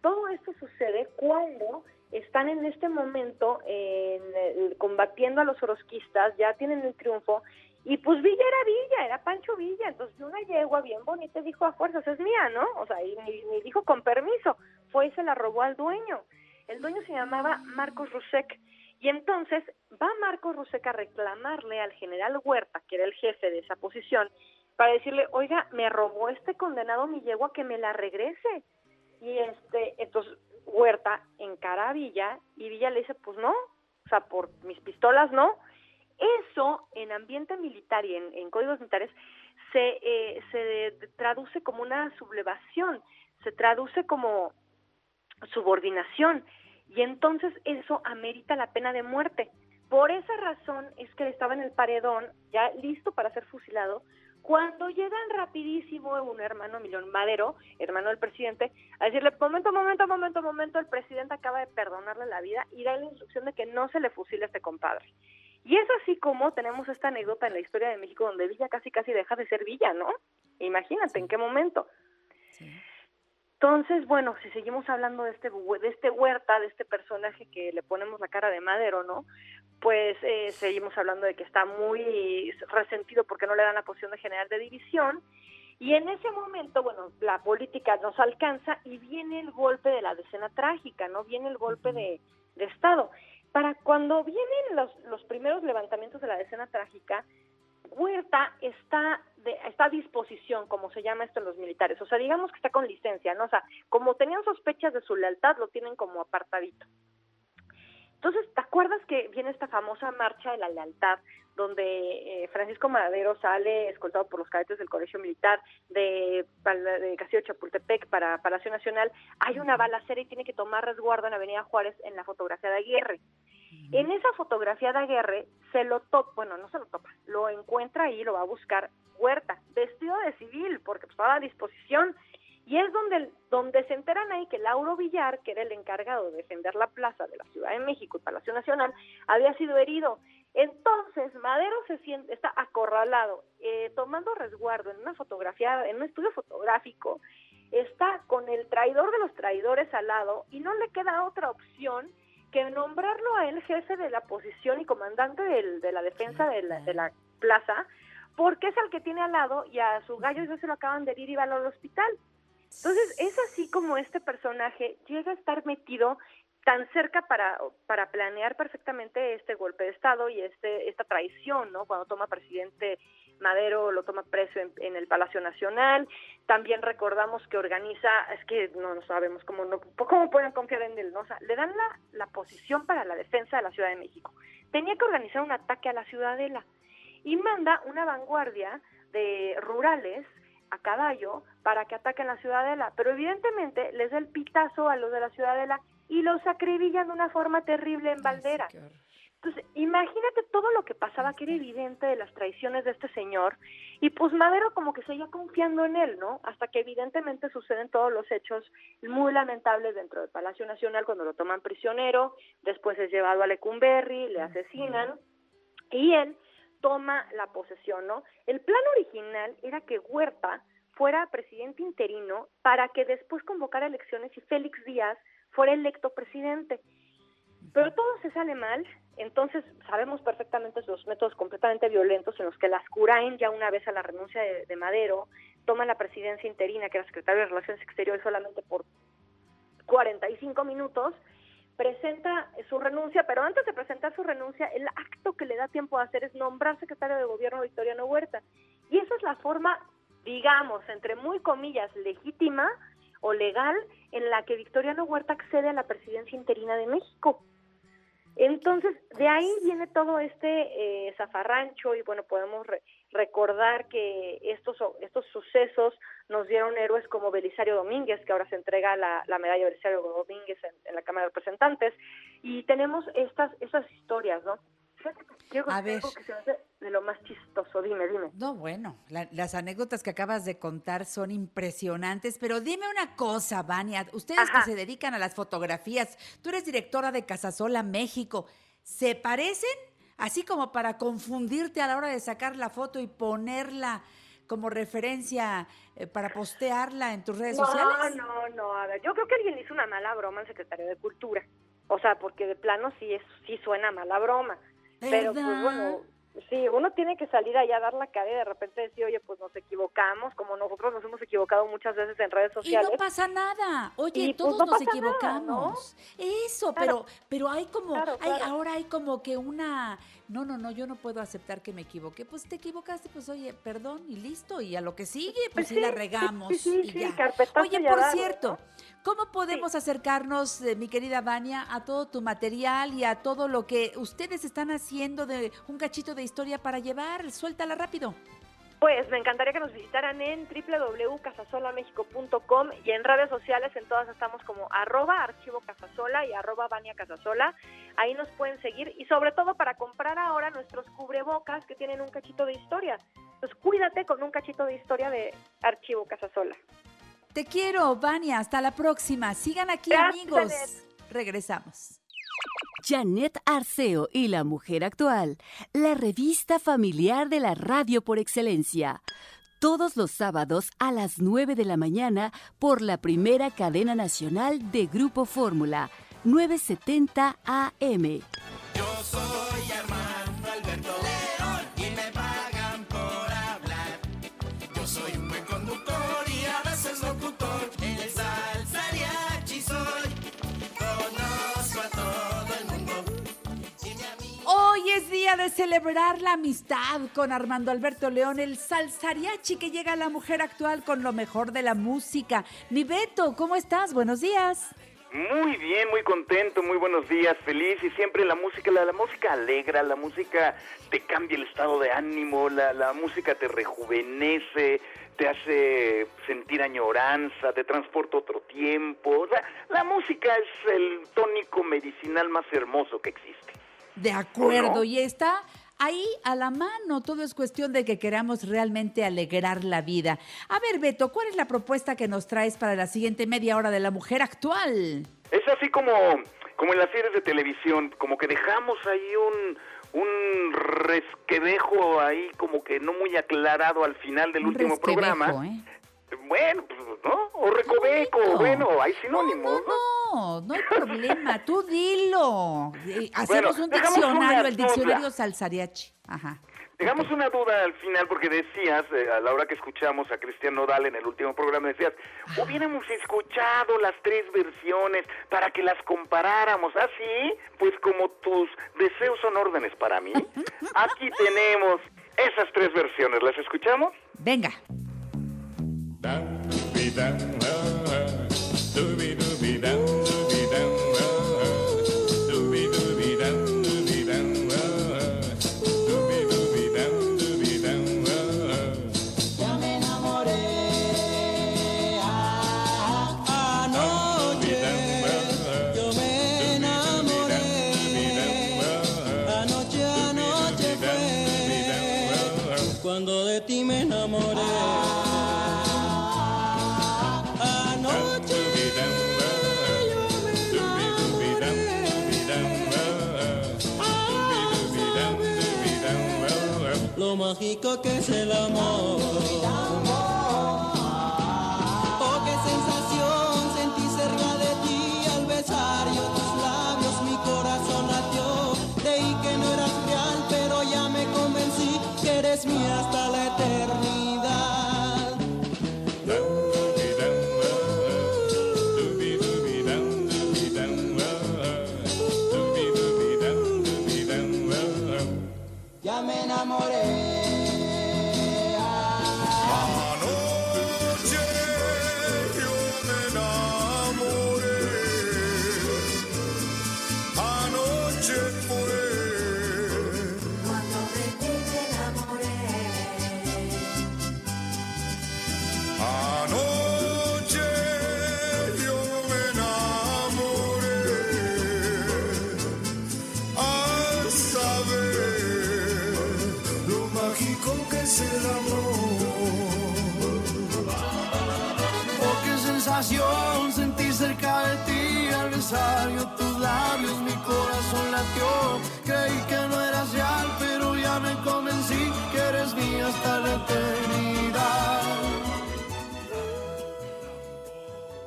todo esto sucede cuando están en este momento en el- combatiendo a los orosquistas, ya tienen el triunfo, y pues Villa era Villa, era Pancho Villa, entonces una yegua bien bonita dijo a fuerzas, es mía, ¿no? O sea, y ni dijo con permiso, fue y se la robó al dueño. El dueño se llamaba Marcos Rusek, y entonces va Marcos Rusek a reclamarle al general Huerta, que era el jefe de esa posición, para decirle, oiga, me robó este condenado mi yegua, que me la regrese. Y este, entonces Huerta encara a Villa y Villa le dice, pues no, o sea, por mis pistolas no. Eso en ambiente militar y en, códigos militares se, eh, se traduce como una sublevación, se traduce como subordinación y entonces eso amerita la pena de muerte. Por esa razón es que estaba en el paredón, ya listo para ser fusilado, cuando llegan rapidísimo un hermano Millón Madero, hermano del presidente, a decirle, momento, momento, momento, momento, el presidente acaba de perdonarle la vida y da la instrucción de que no se le fusile a este compadre. Y es así como tenemos esta anécdota en la historia de México donde Villa casi casi deja de ser Villa, ¿no? Imagínate en qué momento. Entonces, bueno, si seguimos hablando de este de este Huerta, de este personaje que le ponemos la cara de Madero, ¿no? Pues eh, seguimos hablando de que está muy resentido porque no le dan la posición de general de división. Y en ese momento, bueno, la política nos alcanza y viene el golpe de la decena trágica, ¿no? Viene el golpe de, de Estado. Para cuando vienen los, los primeros levantamientos de la decena trágica, Huerta está de, está a disposición, como se llama esto en los militares. O sea, digamos que está con licencia, ¿no? O sea, como tenían sospechas de su lealtad, lo tienen como apartadito. Entonces, ¿te acuerdas que viene esta famosa marcha de la lealtad, donde eh, Francisco Madero sale escoltado por los cadetes del Colegio Militar de, de Castillo Chapultepec para Palacio Nacional? Hay una balacera y tiene que tomar resguardo en Avenida Juárez en la fotografía de Aguirre. En esa fotografía de Aguirre se lo topa, bueno, no se lo topa, lo encuentra ahí, lo va a buscar Huerta, vestido de civil, porque pues, estaba a disposición. Y es donde, donde se enteran ahí que Lauro Villar, que era el encargado de defender la plaza de la Ciudad de México y Palacio Nacional, había sido herido. Entonces, Madero se siente, está acorralado, eh, tomando resguardo en una fotografía, en un estudio fotográfico, está con el traidor de los traidores al lado y no le queda otra opción que nombrarlo a él jefe de la posición y comandante del- de la defensa de la, de la plaza, porque es al que tiene al lado y a su gallo ya se lo acaban de herir y va al hospital. Entonces, es así como este personaje llega a estar metido tan cerca para, para planear perfectamente este golpe de Estado y este esta traición, ¿no? Cuando toma presidente Madero, lo toma preso en, el Palacio Nacional. También recordamos que organiza, es que no, no sabemos cómo, no, cómo pueden confiar en él, ¿no? O sea, le dan la, la posición para la defensa de la Ciudad de México. Tenía que organizar un ataque a la ciudadela y manda una vanguardia de rurales a caballo para que ataquen la ciudadela, pero evidentemente les da el pitazo a los de la ciudadela y los acribillan de una forma terrible en Valdera. Entonces, imagínate todo lo que pasaba, que era evidente de las traiciones de este señor, y pues Madero como que seguía confiando en él, ¿no? Hasta que evidentemente suceden todos los hechos muy lamentables dentro del Palacio Nacional cuando lo toman prisionero, después es llevado a Lecumberri, le asesinan, y él toma la posesión, ¿no? El plan original era que Huerta fuera presidente interino para que después convocara elecciones y Félix Díaz fuera electo presidente. Pero todo se sale mal, entonces sabemos perfectamente los métodos completamente violentos en los que las Curain, ya una vez a la renuncia de, de Madero, toman la presidencia interina, que era secretario de Relaciones Exteriores solamente por 45 minutos, presenta su renuncia, pero antes de presentar su renuncia, el acto que le da tiempo a hacer es nombrar secretario de gobierno a Victoriano Huerta. Y esa es la forma, digamos, entre muy comillas, legítima o legal en la que Victoriano Huerta accede a la presidencia interina de México. Entonces, de ahí viene todo este eh, zafarrancho y bueno, podemos re- recordar que estos, estos sucesos nos dieron héroes como Belisario Domínguez, que ahora se entrega la, la medalla Belisario Domínguez en, en la Cámara de Representantes, y tenemos estas, estas historias, ¿no? A ver. que se hace de lo más chistoso, dime, dime. No, bueno, la- las anécdotas que acabas de contar son impresionantes, pero dime una cosa, Vania, ustedes Ajá. que se dedican a las fotografías, tú eres directora de Casasola México, ¿se parecen? Así como para confundirte a la hora de sacar la foto y ponerla como referencia eh, para postearla en tus redes no, sociales. No, no, a ver, yo creo que alguien le hizo una mala broma al secretario de Cultura. O sea, porque de plano sí es, sí suena mala broma. Pero pues bueno, sí, uno tiene que salir allá a dar la cara y de repente decir, oye, pues nos equivocamos, como nosotros nos hemos equivocado muchas veces en redes Y sociales. no pasa nada. Oye, Y, pues, todos no nos nada, equivocamos. Eso, Claro. pero pero hay como Claro, hay ahora hay como que una no, no, no, yo no puedo aceptar que me equivoqué. Pues te equivocaste, pues oye, perdón y listo y a lo que sigue, pues sí, sí, la regamos sí, sí, y sí, ya. carpetazo Oye, y por cierto, ¿cómo podemos acercarnos, eh, mi querida Vania, a todo tu material y a todo lo que ustedes están haciendo de un cachito de historia para llevar? Suéltala rápido. Pues me encantaría que nos visitaran en www.casasolamexico.com y en redes sociales, en todas estamos como arroba archivo casasola y arroba Vania casasola. Ahí nos pueden seguir y sobre todo para comprar ahora nuestros cubrebocas que tienen un cachito de historia. Pues cuídate con un cachito de historia de archivo casasola. Te quiero, Vania. Hasta la próxima. Sigan aquí, Gracias, amigos. Regresamos. Janet Arceo y la mujer actual, la revista familiar de la radio por excelencia. Todos los sábados a las 9 de la mañana por la primera cadena nacional de Grupo Fórmula, 970 AM. Yo soy para celebrar la amistad con Armando Alberto León, el salsariachi que llega a la mujer actual con lo mejor de la música. Mi Beto, ¿cómo estás? Buenos días. Muy bien, muy contento, muy buenos días, feliz y siempre la música, la, la música alegra, la música te cambia el estado de ánimo, la, la música te rejuvenece, te hace sentir añoranza, te transporta otro tiempo. O sea, la música es el tónico medicinal más hermoso que existe. De acuerdo, y está ahí a la mano. Todo es cuestión de que queramos realmente alegrar la vida. A ver, Beto, ¿cuál es la propuesta que nos traes para la siguiente media hora de la mujer actual? Es así como, como en las series de televisión, como que dejamos ahí un, un resquedejo ahí como que no muy aclarado al final del Un último programa. ¿eh? Bueno, pues, ¿no? O recoveco, bueno, hay sinónimos, ¿no? No, no hay problema, tú dilo. Eh, Hacemos Bueno, un diccionario, el diccionario salsariachi. Ajá. Dejamos una duda al final porque decías, eh, a la hora que escuchamos a Cristian Nodal en el último programa, decías, hubiéramos escuchado las tres versiones para que las comparáramos. Así, pues como tus deseos son órdenes para mí, [LAUGHS] aquí tenemos esas tres versiones. ¿Las escuchamos? Venga. Cuando de ti me enamoré. Mágico que es el amor. Oh, qué sensación sentí cerca de ti al besar yo tus labios, mi corazón latió. Creí que no eras real, pero ya me convencí que eres mía hasta la eternidad. Yo tus labios, mi corazón latió. Creí que no eras real, pero ya me convencí que eres mía hasta la eternidad.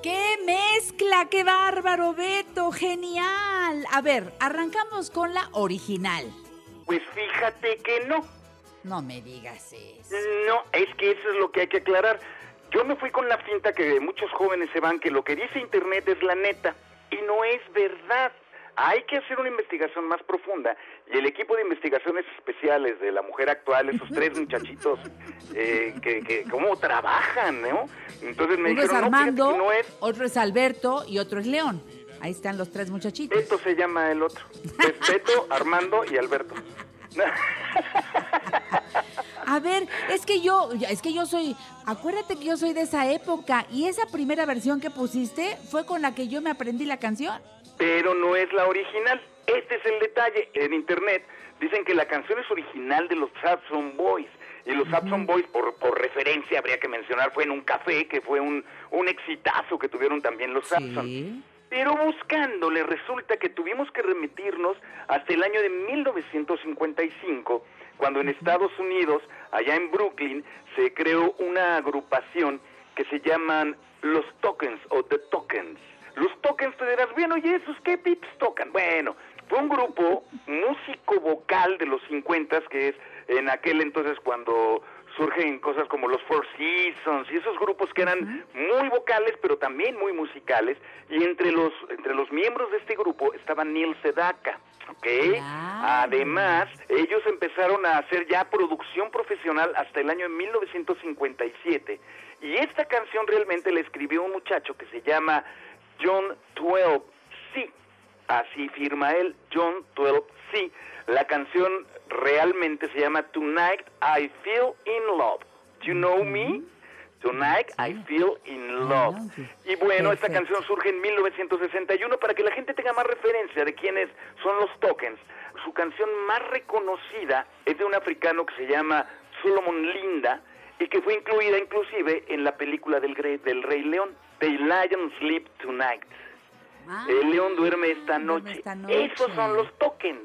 ¡Qué mezcla! ¡Qué bárbaro, Beto! ¡Genial! A ver, arrancamos con la original. Pues fíjate que no. No me digas eso. No, es que eso es lo que hay que aclarar. Yo me fui con la finta que muchos jóvenes se van que lo que dice Internet es la neta y no es verdad. Hay que hacer una investigación más profunda y el equipo de investigaciones especiales de la mujer actual, esos tres [LAUGHS] muchachitos, eh, que, que cómo trabajan, ¿no? Entonces me Uno es dijeron, no, fíjate Armando, que no es, otro es Alberto y otro es León. Ahí están los tres muchachitos. Beto se llama el otro. Es Beto, [LAUGHS] Armando y Alberto. [LAUGHS] A ver, es que yo, es que yo soy, acuérdate que yo soy de esa época y esa primera versión que pusiste fue con la que yo me aprendí la canción. pero no es la original. Este es el detalle. En internet dicen que la canción es original de los Hudson Boys. Y los Hudson Boys, por, por referencia, habría que mencionar, fue en un café, que fue un, un exitazo que tuvieron también los Hudson. Pero buscándole, resulta que tuvimos que remitirnos hasta el año de 1955, cuando en Estados Unidos, allá en Brooklyn, se creó una agrupación que se llaman los Tokens o The Tokens. Los Tokens te dirás, bueno, ¿y esos qué pips tocan? Bueno, fue un grupo músico vocal de los 50 que es en aquel entonces cuando surgen cosas como los Four Seasons y esos grupos que eran muy vocales pero también muy musicales y entre los entre los miembros de este grupo estaba Neil Sedaka ¿ok? Además, ellos empezaron a hacer ya producción profesional hasta el año 1957 y esta canción realmente la escribió un muchacho que se llama John 12C, así firma él, John 12C. La canción realmente se llama Tonight I Feel in Love. Do you know me? Tonight I Feel in Love. Y bueno, esta canción surge en 1961 para que la gente tenga más referencia de quiénes son los tokens. Su canción más reconocida es de un africano que se llama Solomon Linda y que fue incluida inclusive en la película del, Gre- del Rey León, The Lion Sleep Tonight. El león duerme esta noche. Esos son los tokens.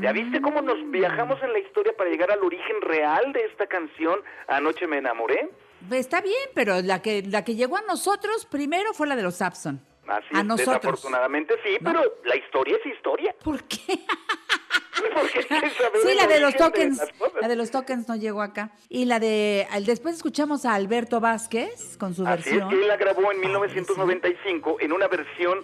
¿Ya viste cómo nos viajamos en la historia para llegar al origen real de esta canción? Anoche me enamoré. Está bien, pero la que, la que llegó a nosotros primero fue la de los Sapson. Así A es, nosotros. desafortunadamente sí, pero la historia es historia. ¿Por qué? [LAUGHS] Porque Sí, la de los tokens. La de los tokens no llegó acá. Y la de. Después escuchamos a Alberto Vázquez con su Así es versión. que él la grabó en 1995 en una versión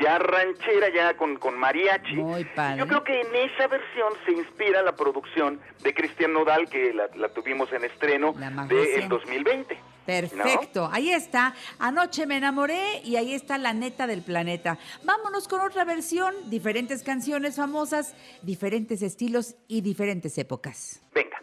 ya ranchera, ya con, con mariachi. padre. Yo creo que en esa versión se inspira la producción de Cristian Nodal, que la, la tuvimos en estreno del reciente. 2020. Perfecto, ahí está. Anoche me enamoré y ahí está la neta del planeta. Vámonos con otra versión, diferentes canciones famosas, diferentes estilos y diferentes épocas. Venga.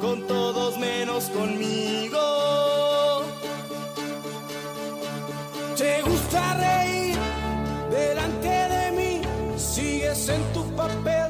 con todos menos conmigo. Te gusta reír delante de mí, sigues en tu papel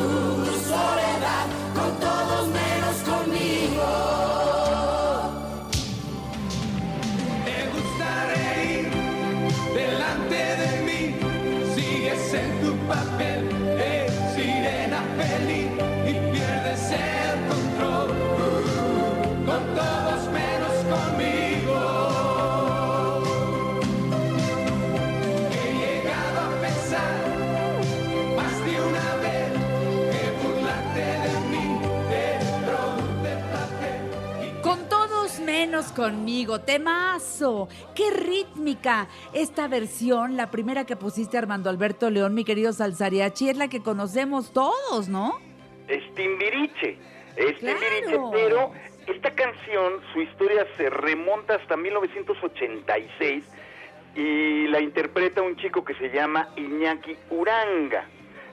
conmigo, temazo. ¡Qué rítmica! Esta versión, la primera que pusiste Armando Alberto León, mi querido Salsariachi, es la que conocemos todos, ¿no? Es Timbiriche. Es Timbiriche, pero esta canción, su historia se remonta hasta 1986 y la interpreta un chico que se llama Iñaki Uranga.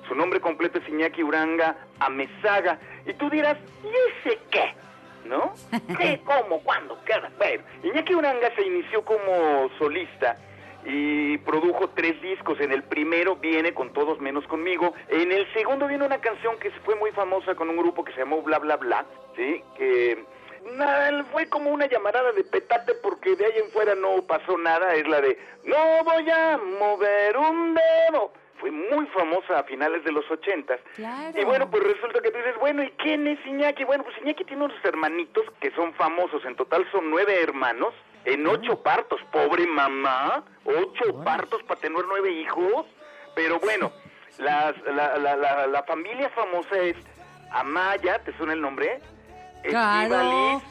Su nombre completo es Iñaki Uranga Amezaga. Y tú dirás, ¿y ese qué? ¿No? ¿Qué? ¿Cómo? ¿Cuándo? ¿Qué? Bueno, Iñaki Uranga se inició como solista y produjo tres discos. En el primero viene con todos menos conmigo. En el segundo viene una canción que fue muy famosa con un grupo que se llamó Bla Bla Bla, ¿sí? Que fue como una llamarada de petate porque de ahí en fuera no pasó nada. Es la de No voy a mover un dedo fue muy famosa a finales de los ochentas. Claro. Y bueno, pues resulta que tú dices, bueno, ¿y quién es Iñaki? Bueno, pues Iñaki tiene unos hermanitos que son famosos, en total son nueve hermanos, en ocho partos, pobre mamá, ocho partos para tener nueve hijos. Pero bueno, las- la, la, la, la familia famosa es Amaya, ¿te suena el nombre? Claro,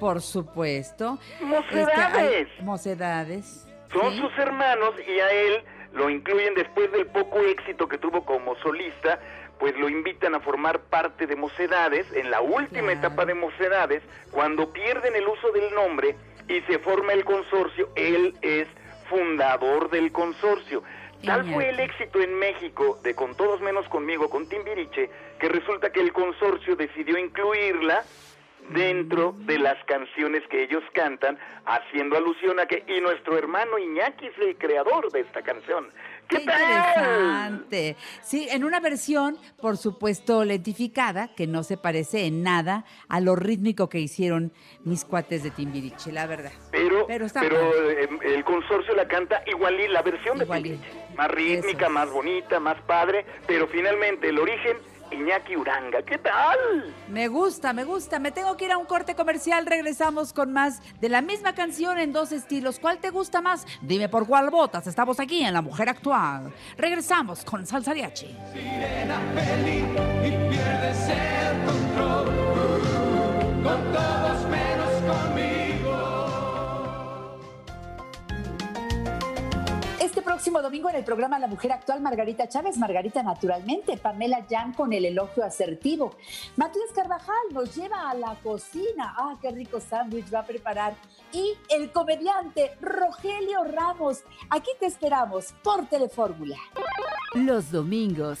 por supuesto. Mocedades. Este, hay- mocedades. Son Sí. sus hermanos y a él lo incluyen después del poco éxito que tuvo como solista, pues lo invitan a formar parte de Mocedades, en la última etapa de Mocedades, cuando pierden el uso del nombre y se forma el consorcio, él es fundador del consorcio. Tal fue el éxito en México de Con Todos Menos Conmigo, con Timbiriche, que resulta que el consorcio decidió incluirla dentro de las canciones que ellos cantan, haciendo alusión a que, y nuestro hermano Iñaki es el creador de esta canción. ¿Qué, Qué tal? interesante. Sí, en una versión, por supuesto, lentificada, que no se parece en nada a lo rítmico que hicieron mis cuates de Timbiriche, la verdad. Pero, Pero está pero eh, el consorcio la canta igual y la versión de Timbiriche. Más rítmica, más bonita, más padre, pero finalmente el origen, Iñaki Uranga. ¿Qué tal? Me gusta, me gusta. Me tengo que ir a un corte comercial. Regresamos con más de la misma canción en dos estilos. ¿Cuál te gusta más? Dime por cuál votas. Estamos aquí en La Mujer Actual. Regresamos con Salsariachi. Sirena feliz y pierdes el control. Con todos próximo domingo en el programa La Mujer Actual, Margarita Chávez, Margarita Naturalmente, Pamela Jan con el elogio asertivo. Matías Carvajal nos lleva a la cocina. Ah, qué rico sándwich va a preparar. Y el comediante Rogelio Ramos. Aquí te esperamos por Telefórmula. Los domingos,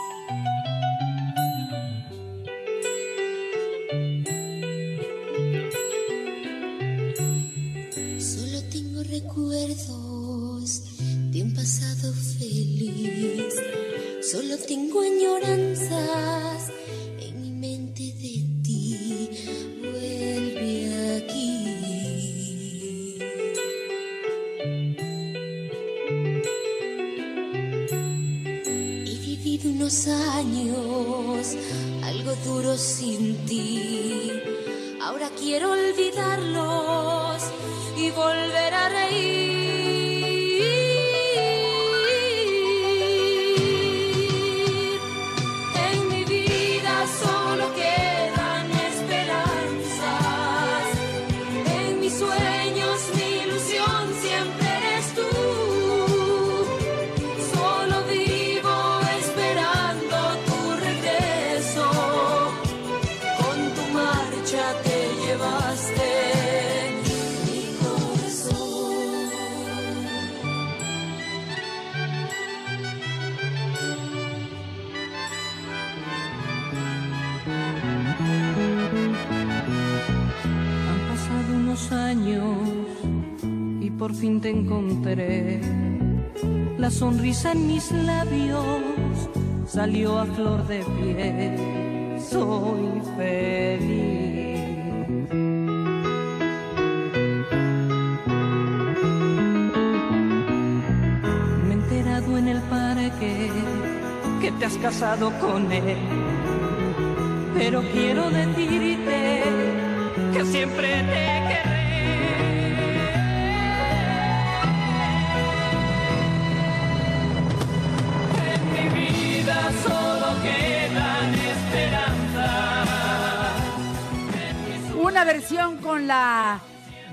Recuerdos de un pasado feliz. Solo tengo añoranzas en mi mente de ti. Vuelve aquí. He vivido unos años algo duros sin ti. Ahora quiero olvidarlos y volver a reír. Por fin te encontré. La sonrisa en mis labios salió a flor de piel. Soy feliz. Me he enterado en el parque que te has casado con él. Pero quiero decirte que siempre te Una versión con la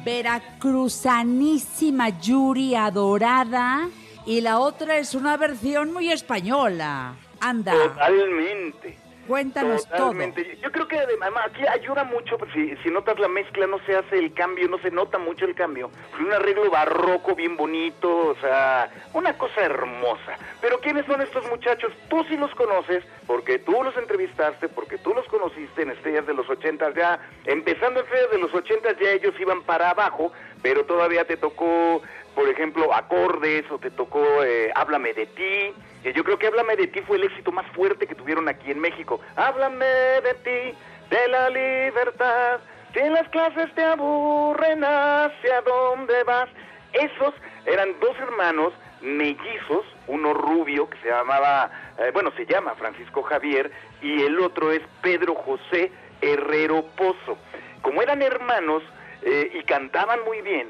veracruzanísima Yuri Adorada y la otra es una versión muy española. Anda. Totalmente. Cuéntanos Totalmente. Yo creo que además aquí ayuda mucho, pues, si, si notas la mezcla, no se hace el cambio, no se nota mucho el cambio. Un arreglo barroco bien bonito, o sea, una cosa hermosa. Pero ¿quiénes son estos muchachos? Tú sí los conoces, porque tú los entrevistaste, porque tú los conociste en Estrellas de los 80 ya. Empezando en Estrellas de los 80 ya ellos iban para abajo, pero todavía te tocó, por ejemplo, acordes o te tocó eh, Háblame de ti. Que yo creo que Háblame de ti fue el éxito más fuerte que tuvieron aquí en México. Háblame de ti, de la libertad. Si las clases te aburren, ¿hacia dónde vas? Esos eran dos hermanos mellizos, uno rubio que se llamaba, eh, bueno, se llama Francisco Javier, y el otro es Pedro José Herrero Pozo. Como eran hermanos eh, y cantaban muy bien,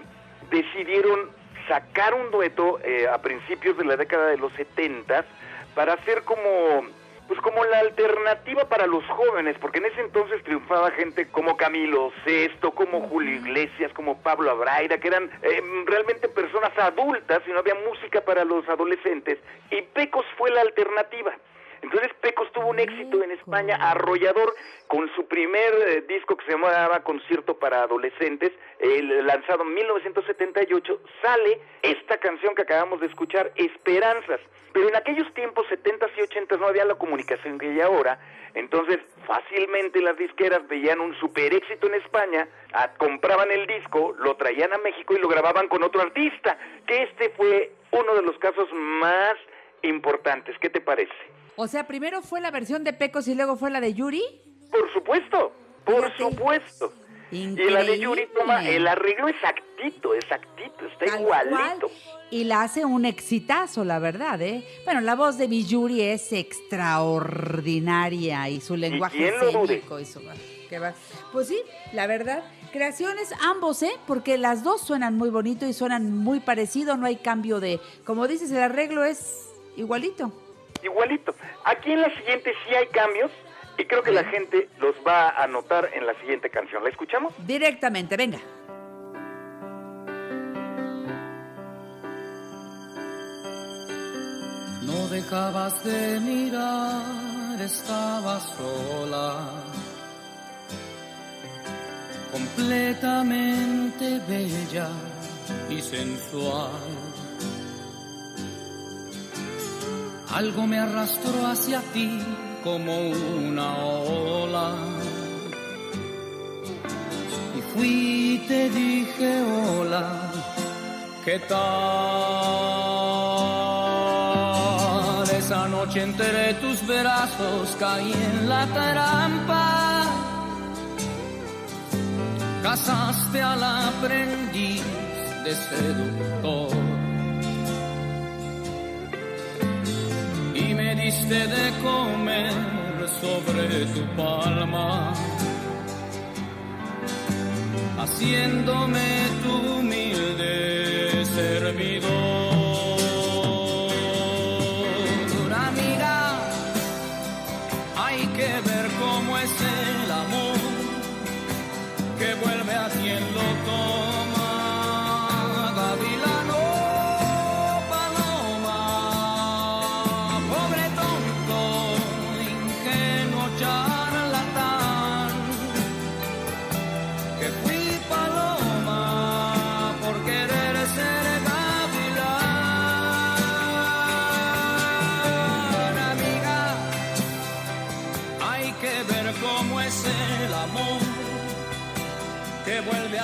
decidieron sacar un dueto eh, a principios de la década de los 70 para hacer como pues como la alternativa para los jóvenes, porque en ese entonces triunfaba gente como Camilo Sesto, como Julio Iglesias, como Pablo Abraira, que eran eh, realmente personas adultas y no había música para los adolescentes, y Pecos fue la alternativa. Entonces Pecos tuvo un éxito en España arrollador con su primer eh, disco que se llamaba Concierto para Adolescentes, el- lanzado en 1978, sale esta canción que acabamos de escuchar, Esperanzas. Pero en aquellos tiempos, 70s y 80s, no había la comunicación que hay ahora, entonces fácilmente las disqueras veían un super éxito en España, compraban el disco, lo traían a México y lo grababan con otro artista, que este fue uno de los casos más importantes. ¿Qué te parece? O sea, primero fue la versión de Pecos y luego fue la de Yuri. Por supuesto, por supuesto. Y la de Yuri toma el arreglo exactito, exactito, está Tal igualito. cual. Y la hace un exitazo, la verdad, ¿eh? Bueno, la voz de Yuri es extraordinaria y su lenguaje escénico y su- qué va- Pues sí, la verdad. Creaciones ambos, ¿eh? Porque las dos suenan muy bonito y suenan muy parecido, no hay cambio de... Como dices, el arreglo es igualito. Igualito. Aquí en la siguiente sí hay cambios y creo que la gente los va a notar en la siguiente canción. ¿La escuchamos? Directamente, venga. No dejabas de mirar, estabas sola, completamente bella y sensual. Algo me arrastró hacia ti como una ola. Y fui y te dije hola, ¿qué tal? Esa noche entre tus brazos caí en la trampa. Casaste al aprendiz de seductor. Diste de comer sobre tu palma, haciéndome tu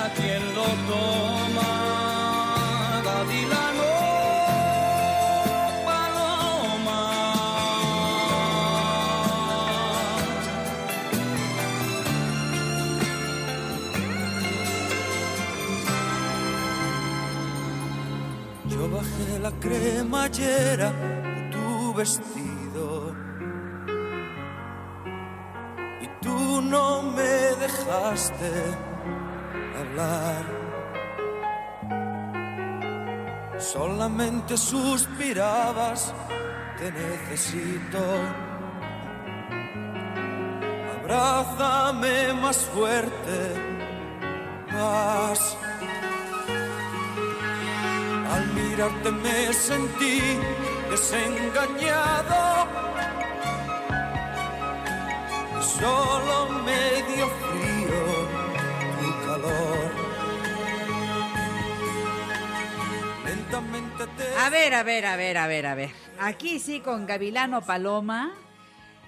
a quien lo toma. Gavilano, paloma. Yo bajé la cremallera de tu vestido y tú no me dejaste Solamente suspirabas, te necesito. Abrázame más fuerte, más. Al mirarte me sentí desengañado. solo medio frío A ver, a ver, a ver, a ver, a ver. Aquí sí con Gavilano Paloma.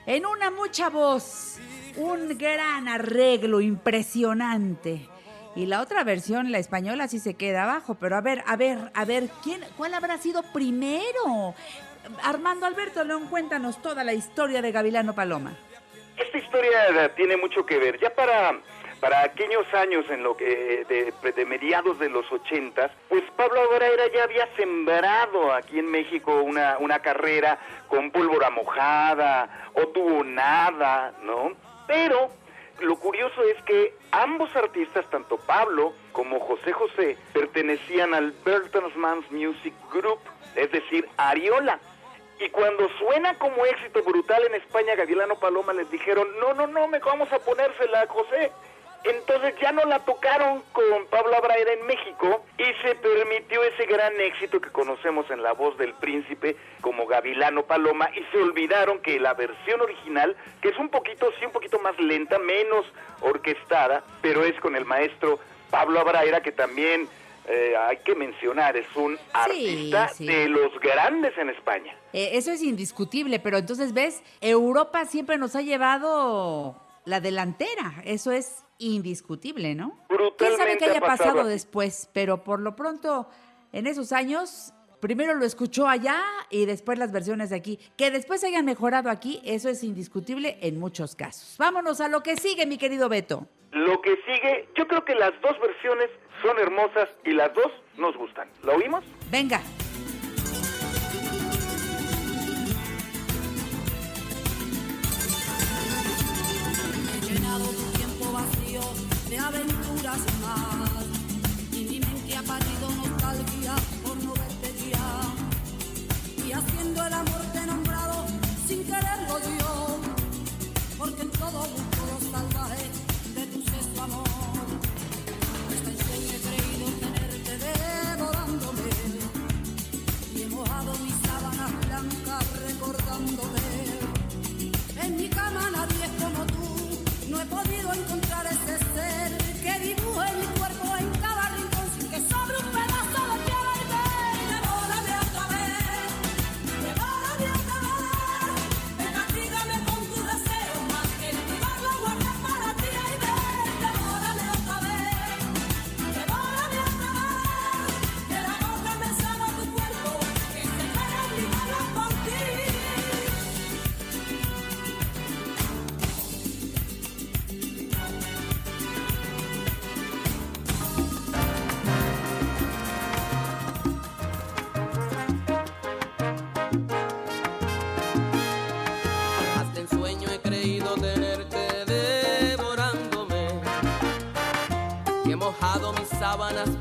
En una mucha voz. Un gran arreglo impresionante. Y la otra versión, la española, sí se queda abajo. Pero a ver, a ver, a ver, ¿quién, ¿cuál habrá sido primero? Armando Alberto León, cuéntanos toda la historia de Gavilano Paloma. Esta historia tiene mucho que ver. Ya para, para aquellos años en lo que de, mediados de los ochentas, pues Pablo Abraira ya había sembrado aquí en México una, una carrera con pólvora mojada, o tuvo nada, ¿no? Pero lo curioso es que ambos artistas, tanto Pablo como José José, pertenecían al Bertelsmann Music Group, es decir, Ariola. Y cuando suena como éxito brutal en España, Gavilano Paloma les dijeron, no, no, no, me vamos a ponérsela José. Entonces ya no la tocaron con Pablo Abraira en México y se permitió ese gran éxito que conocemos en la voz del príncipe como Gavilano Paloma y se olvidaron que la versión original, que es un poquito, sí, un poquito más lenta, menos orquestada, pero es con el maestro Pablo Abraira que también eh, hay que mencionar, es un artista sí. de los grandes en España. Eh, eso es indiscutible, pero entonces ves, Europa siempre nos ha llevado la delantera, eso es indiscutible, ¿no? ¿Quién sabe qué haya ha pasado después? Pero por lo pronto, en esos años, primero lo escuchó allá y después las versiones de aquí. Que después hayan mejorado aquí, eso es indiscutible en muchos casos. Vámonos a lo que sigue, mi querido Beto. Lo que sigue, yo creo que las dos versiones son hermosas y las dos nos gustan. ¿Lo oímos? Venga. He llenado de aventuras más. Y mi mente ha parido nostalgia por no verte ya. Y haciendo el amor te he nombrado sin quererlo yo. Porque sábanas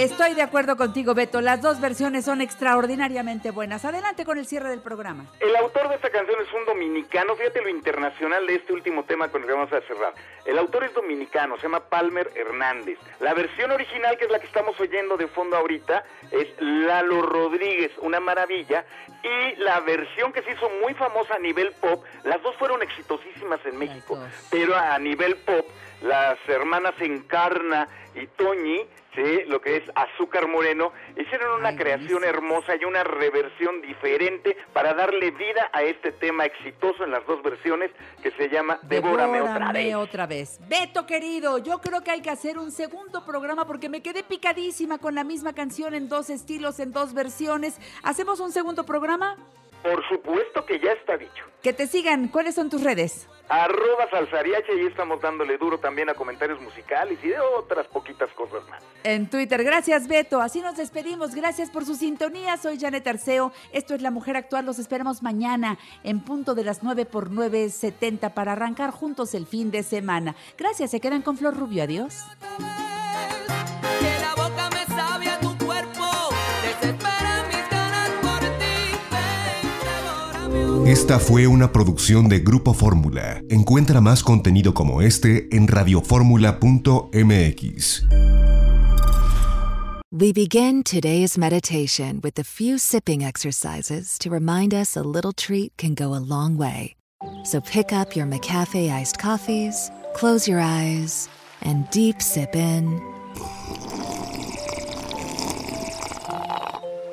Estoy de acuerdo contigo, Beto. Las dos versiones son extraordinariamente buenas. Adelante con el cierre del programa. El autor de esta canción es un dominicano, fíjate lo internacional de este último tema con el que vamos a cerrar. El autor es dominicano, se llama Palmer Hernández. La versión original, que es la que estamos oyendo de fondo ahorita, es Lalo Rodríguez, una maravilla. Y la versión que se hizo muy famosa a nivel pop, las dos fueron exitosísimas en México, pero a nivel pop, las hermanas Encarna y Toñi, ¿sí? lo que es Azúcar Moreno, hicieron una creación hermosa y una reversión diferente para darle vida a este tema exitoso en las dos versiones que se llama Devórame otra Devórame vez. otra vez. Beto, querido, yo creo que hay que hacer un segundo programa porque me quedé picadísima con la misma canción en dos estilos, en dos versiones. ¿Hacemos un segundo programa? Por supuesto que ya está dicho. Que te sigan. ¿Cuáles son tus redes? Arroba Salsariache y estamos dándole duro también a comentarios musicales y de otras poquitas cosas más. En Twitter. Gracias, Beto. Así nos despedimos. Gracias por su sintonía. Soy Janet Arceo. Esto es La Mujer Actual. Los esperamos mañana en punto de las 9 por 9.70 para arrancar juntos el fin de semana. Gracias. Se quedan con Flor Rubio. Adiós. Esta fue una producción de Grupo Fórmula. Encuentra más contenido como este en radioformula.mx. We begin today's meditation with a few sipping exercises to remind us a little treat can go a long way. So pick up your McCafe iced coffees, close your eyes, and deep sip in.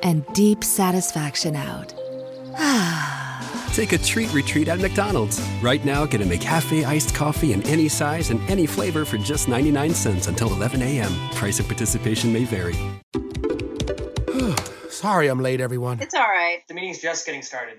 And deep satisfaction out. Take a treat retreat at McDonald's. Right now, get a McCafe iced coffee in any size and any flavor for just 99 cents until 11 a.m. Price of participation may vary. [SIGHS] Sorry I'm late, everyone. It's all right. The meeting's just getting started.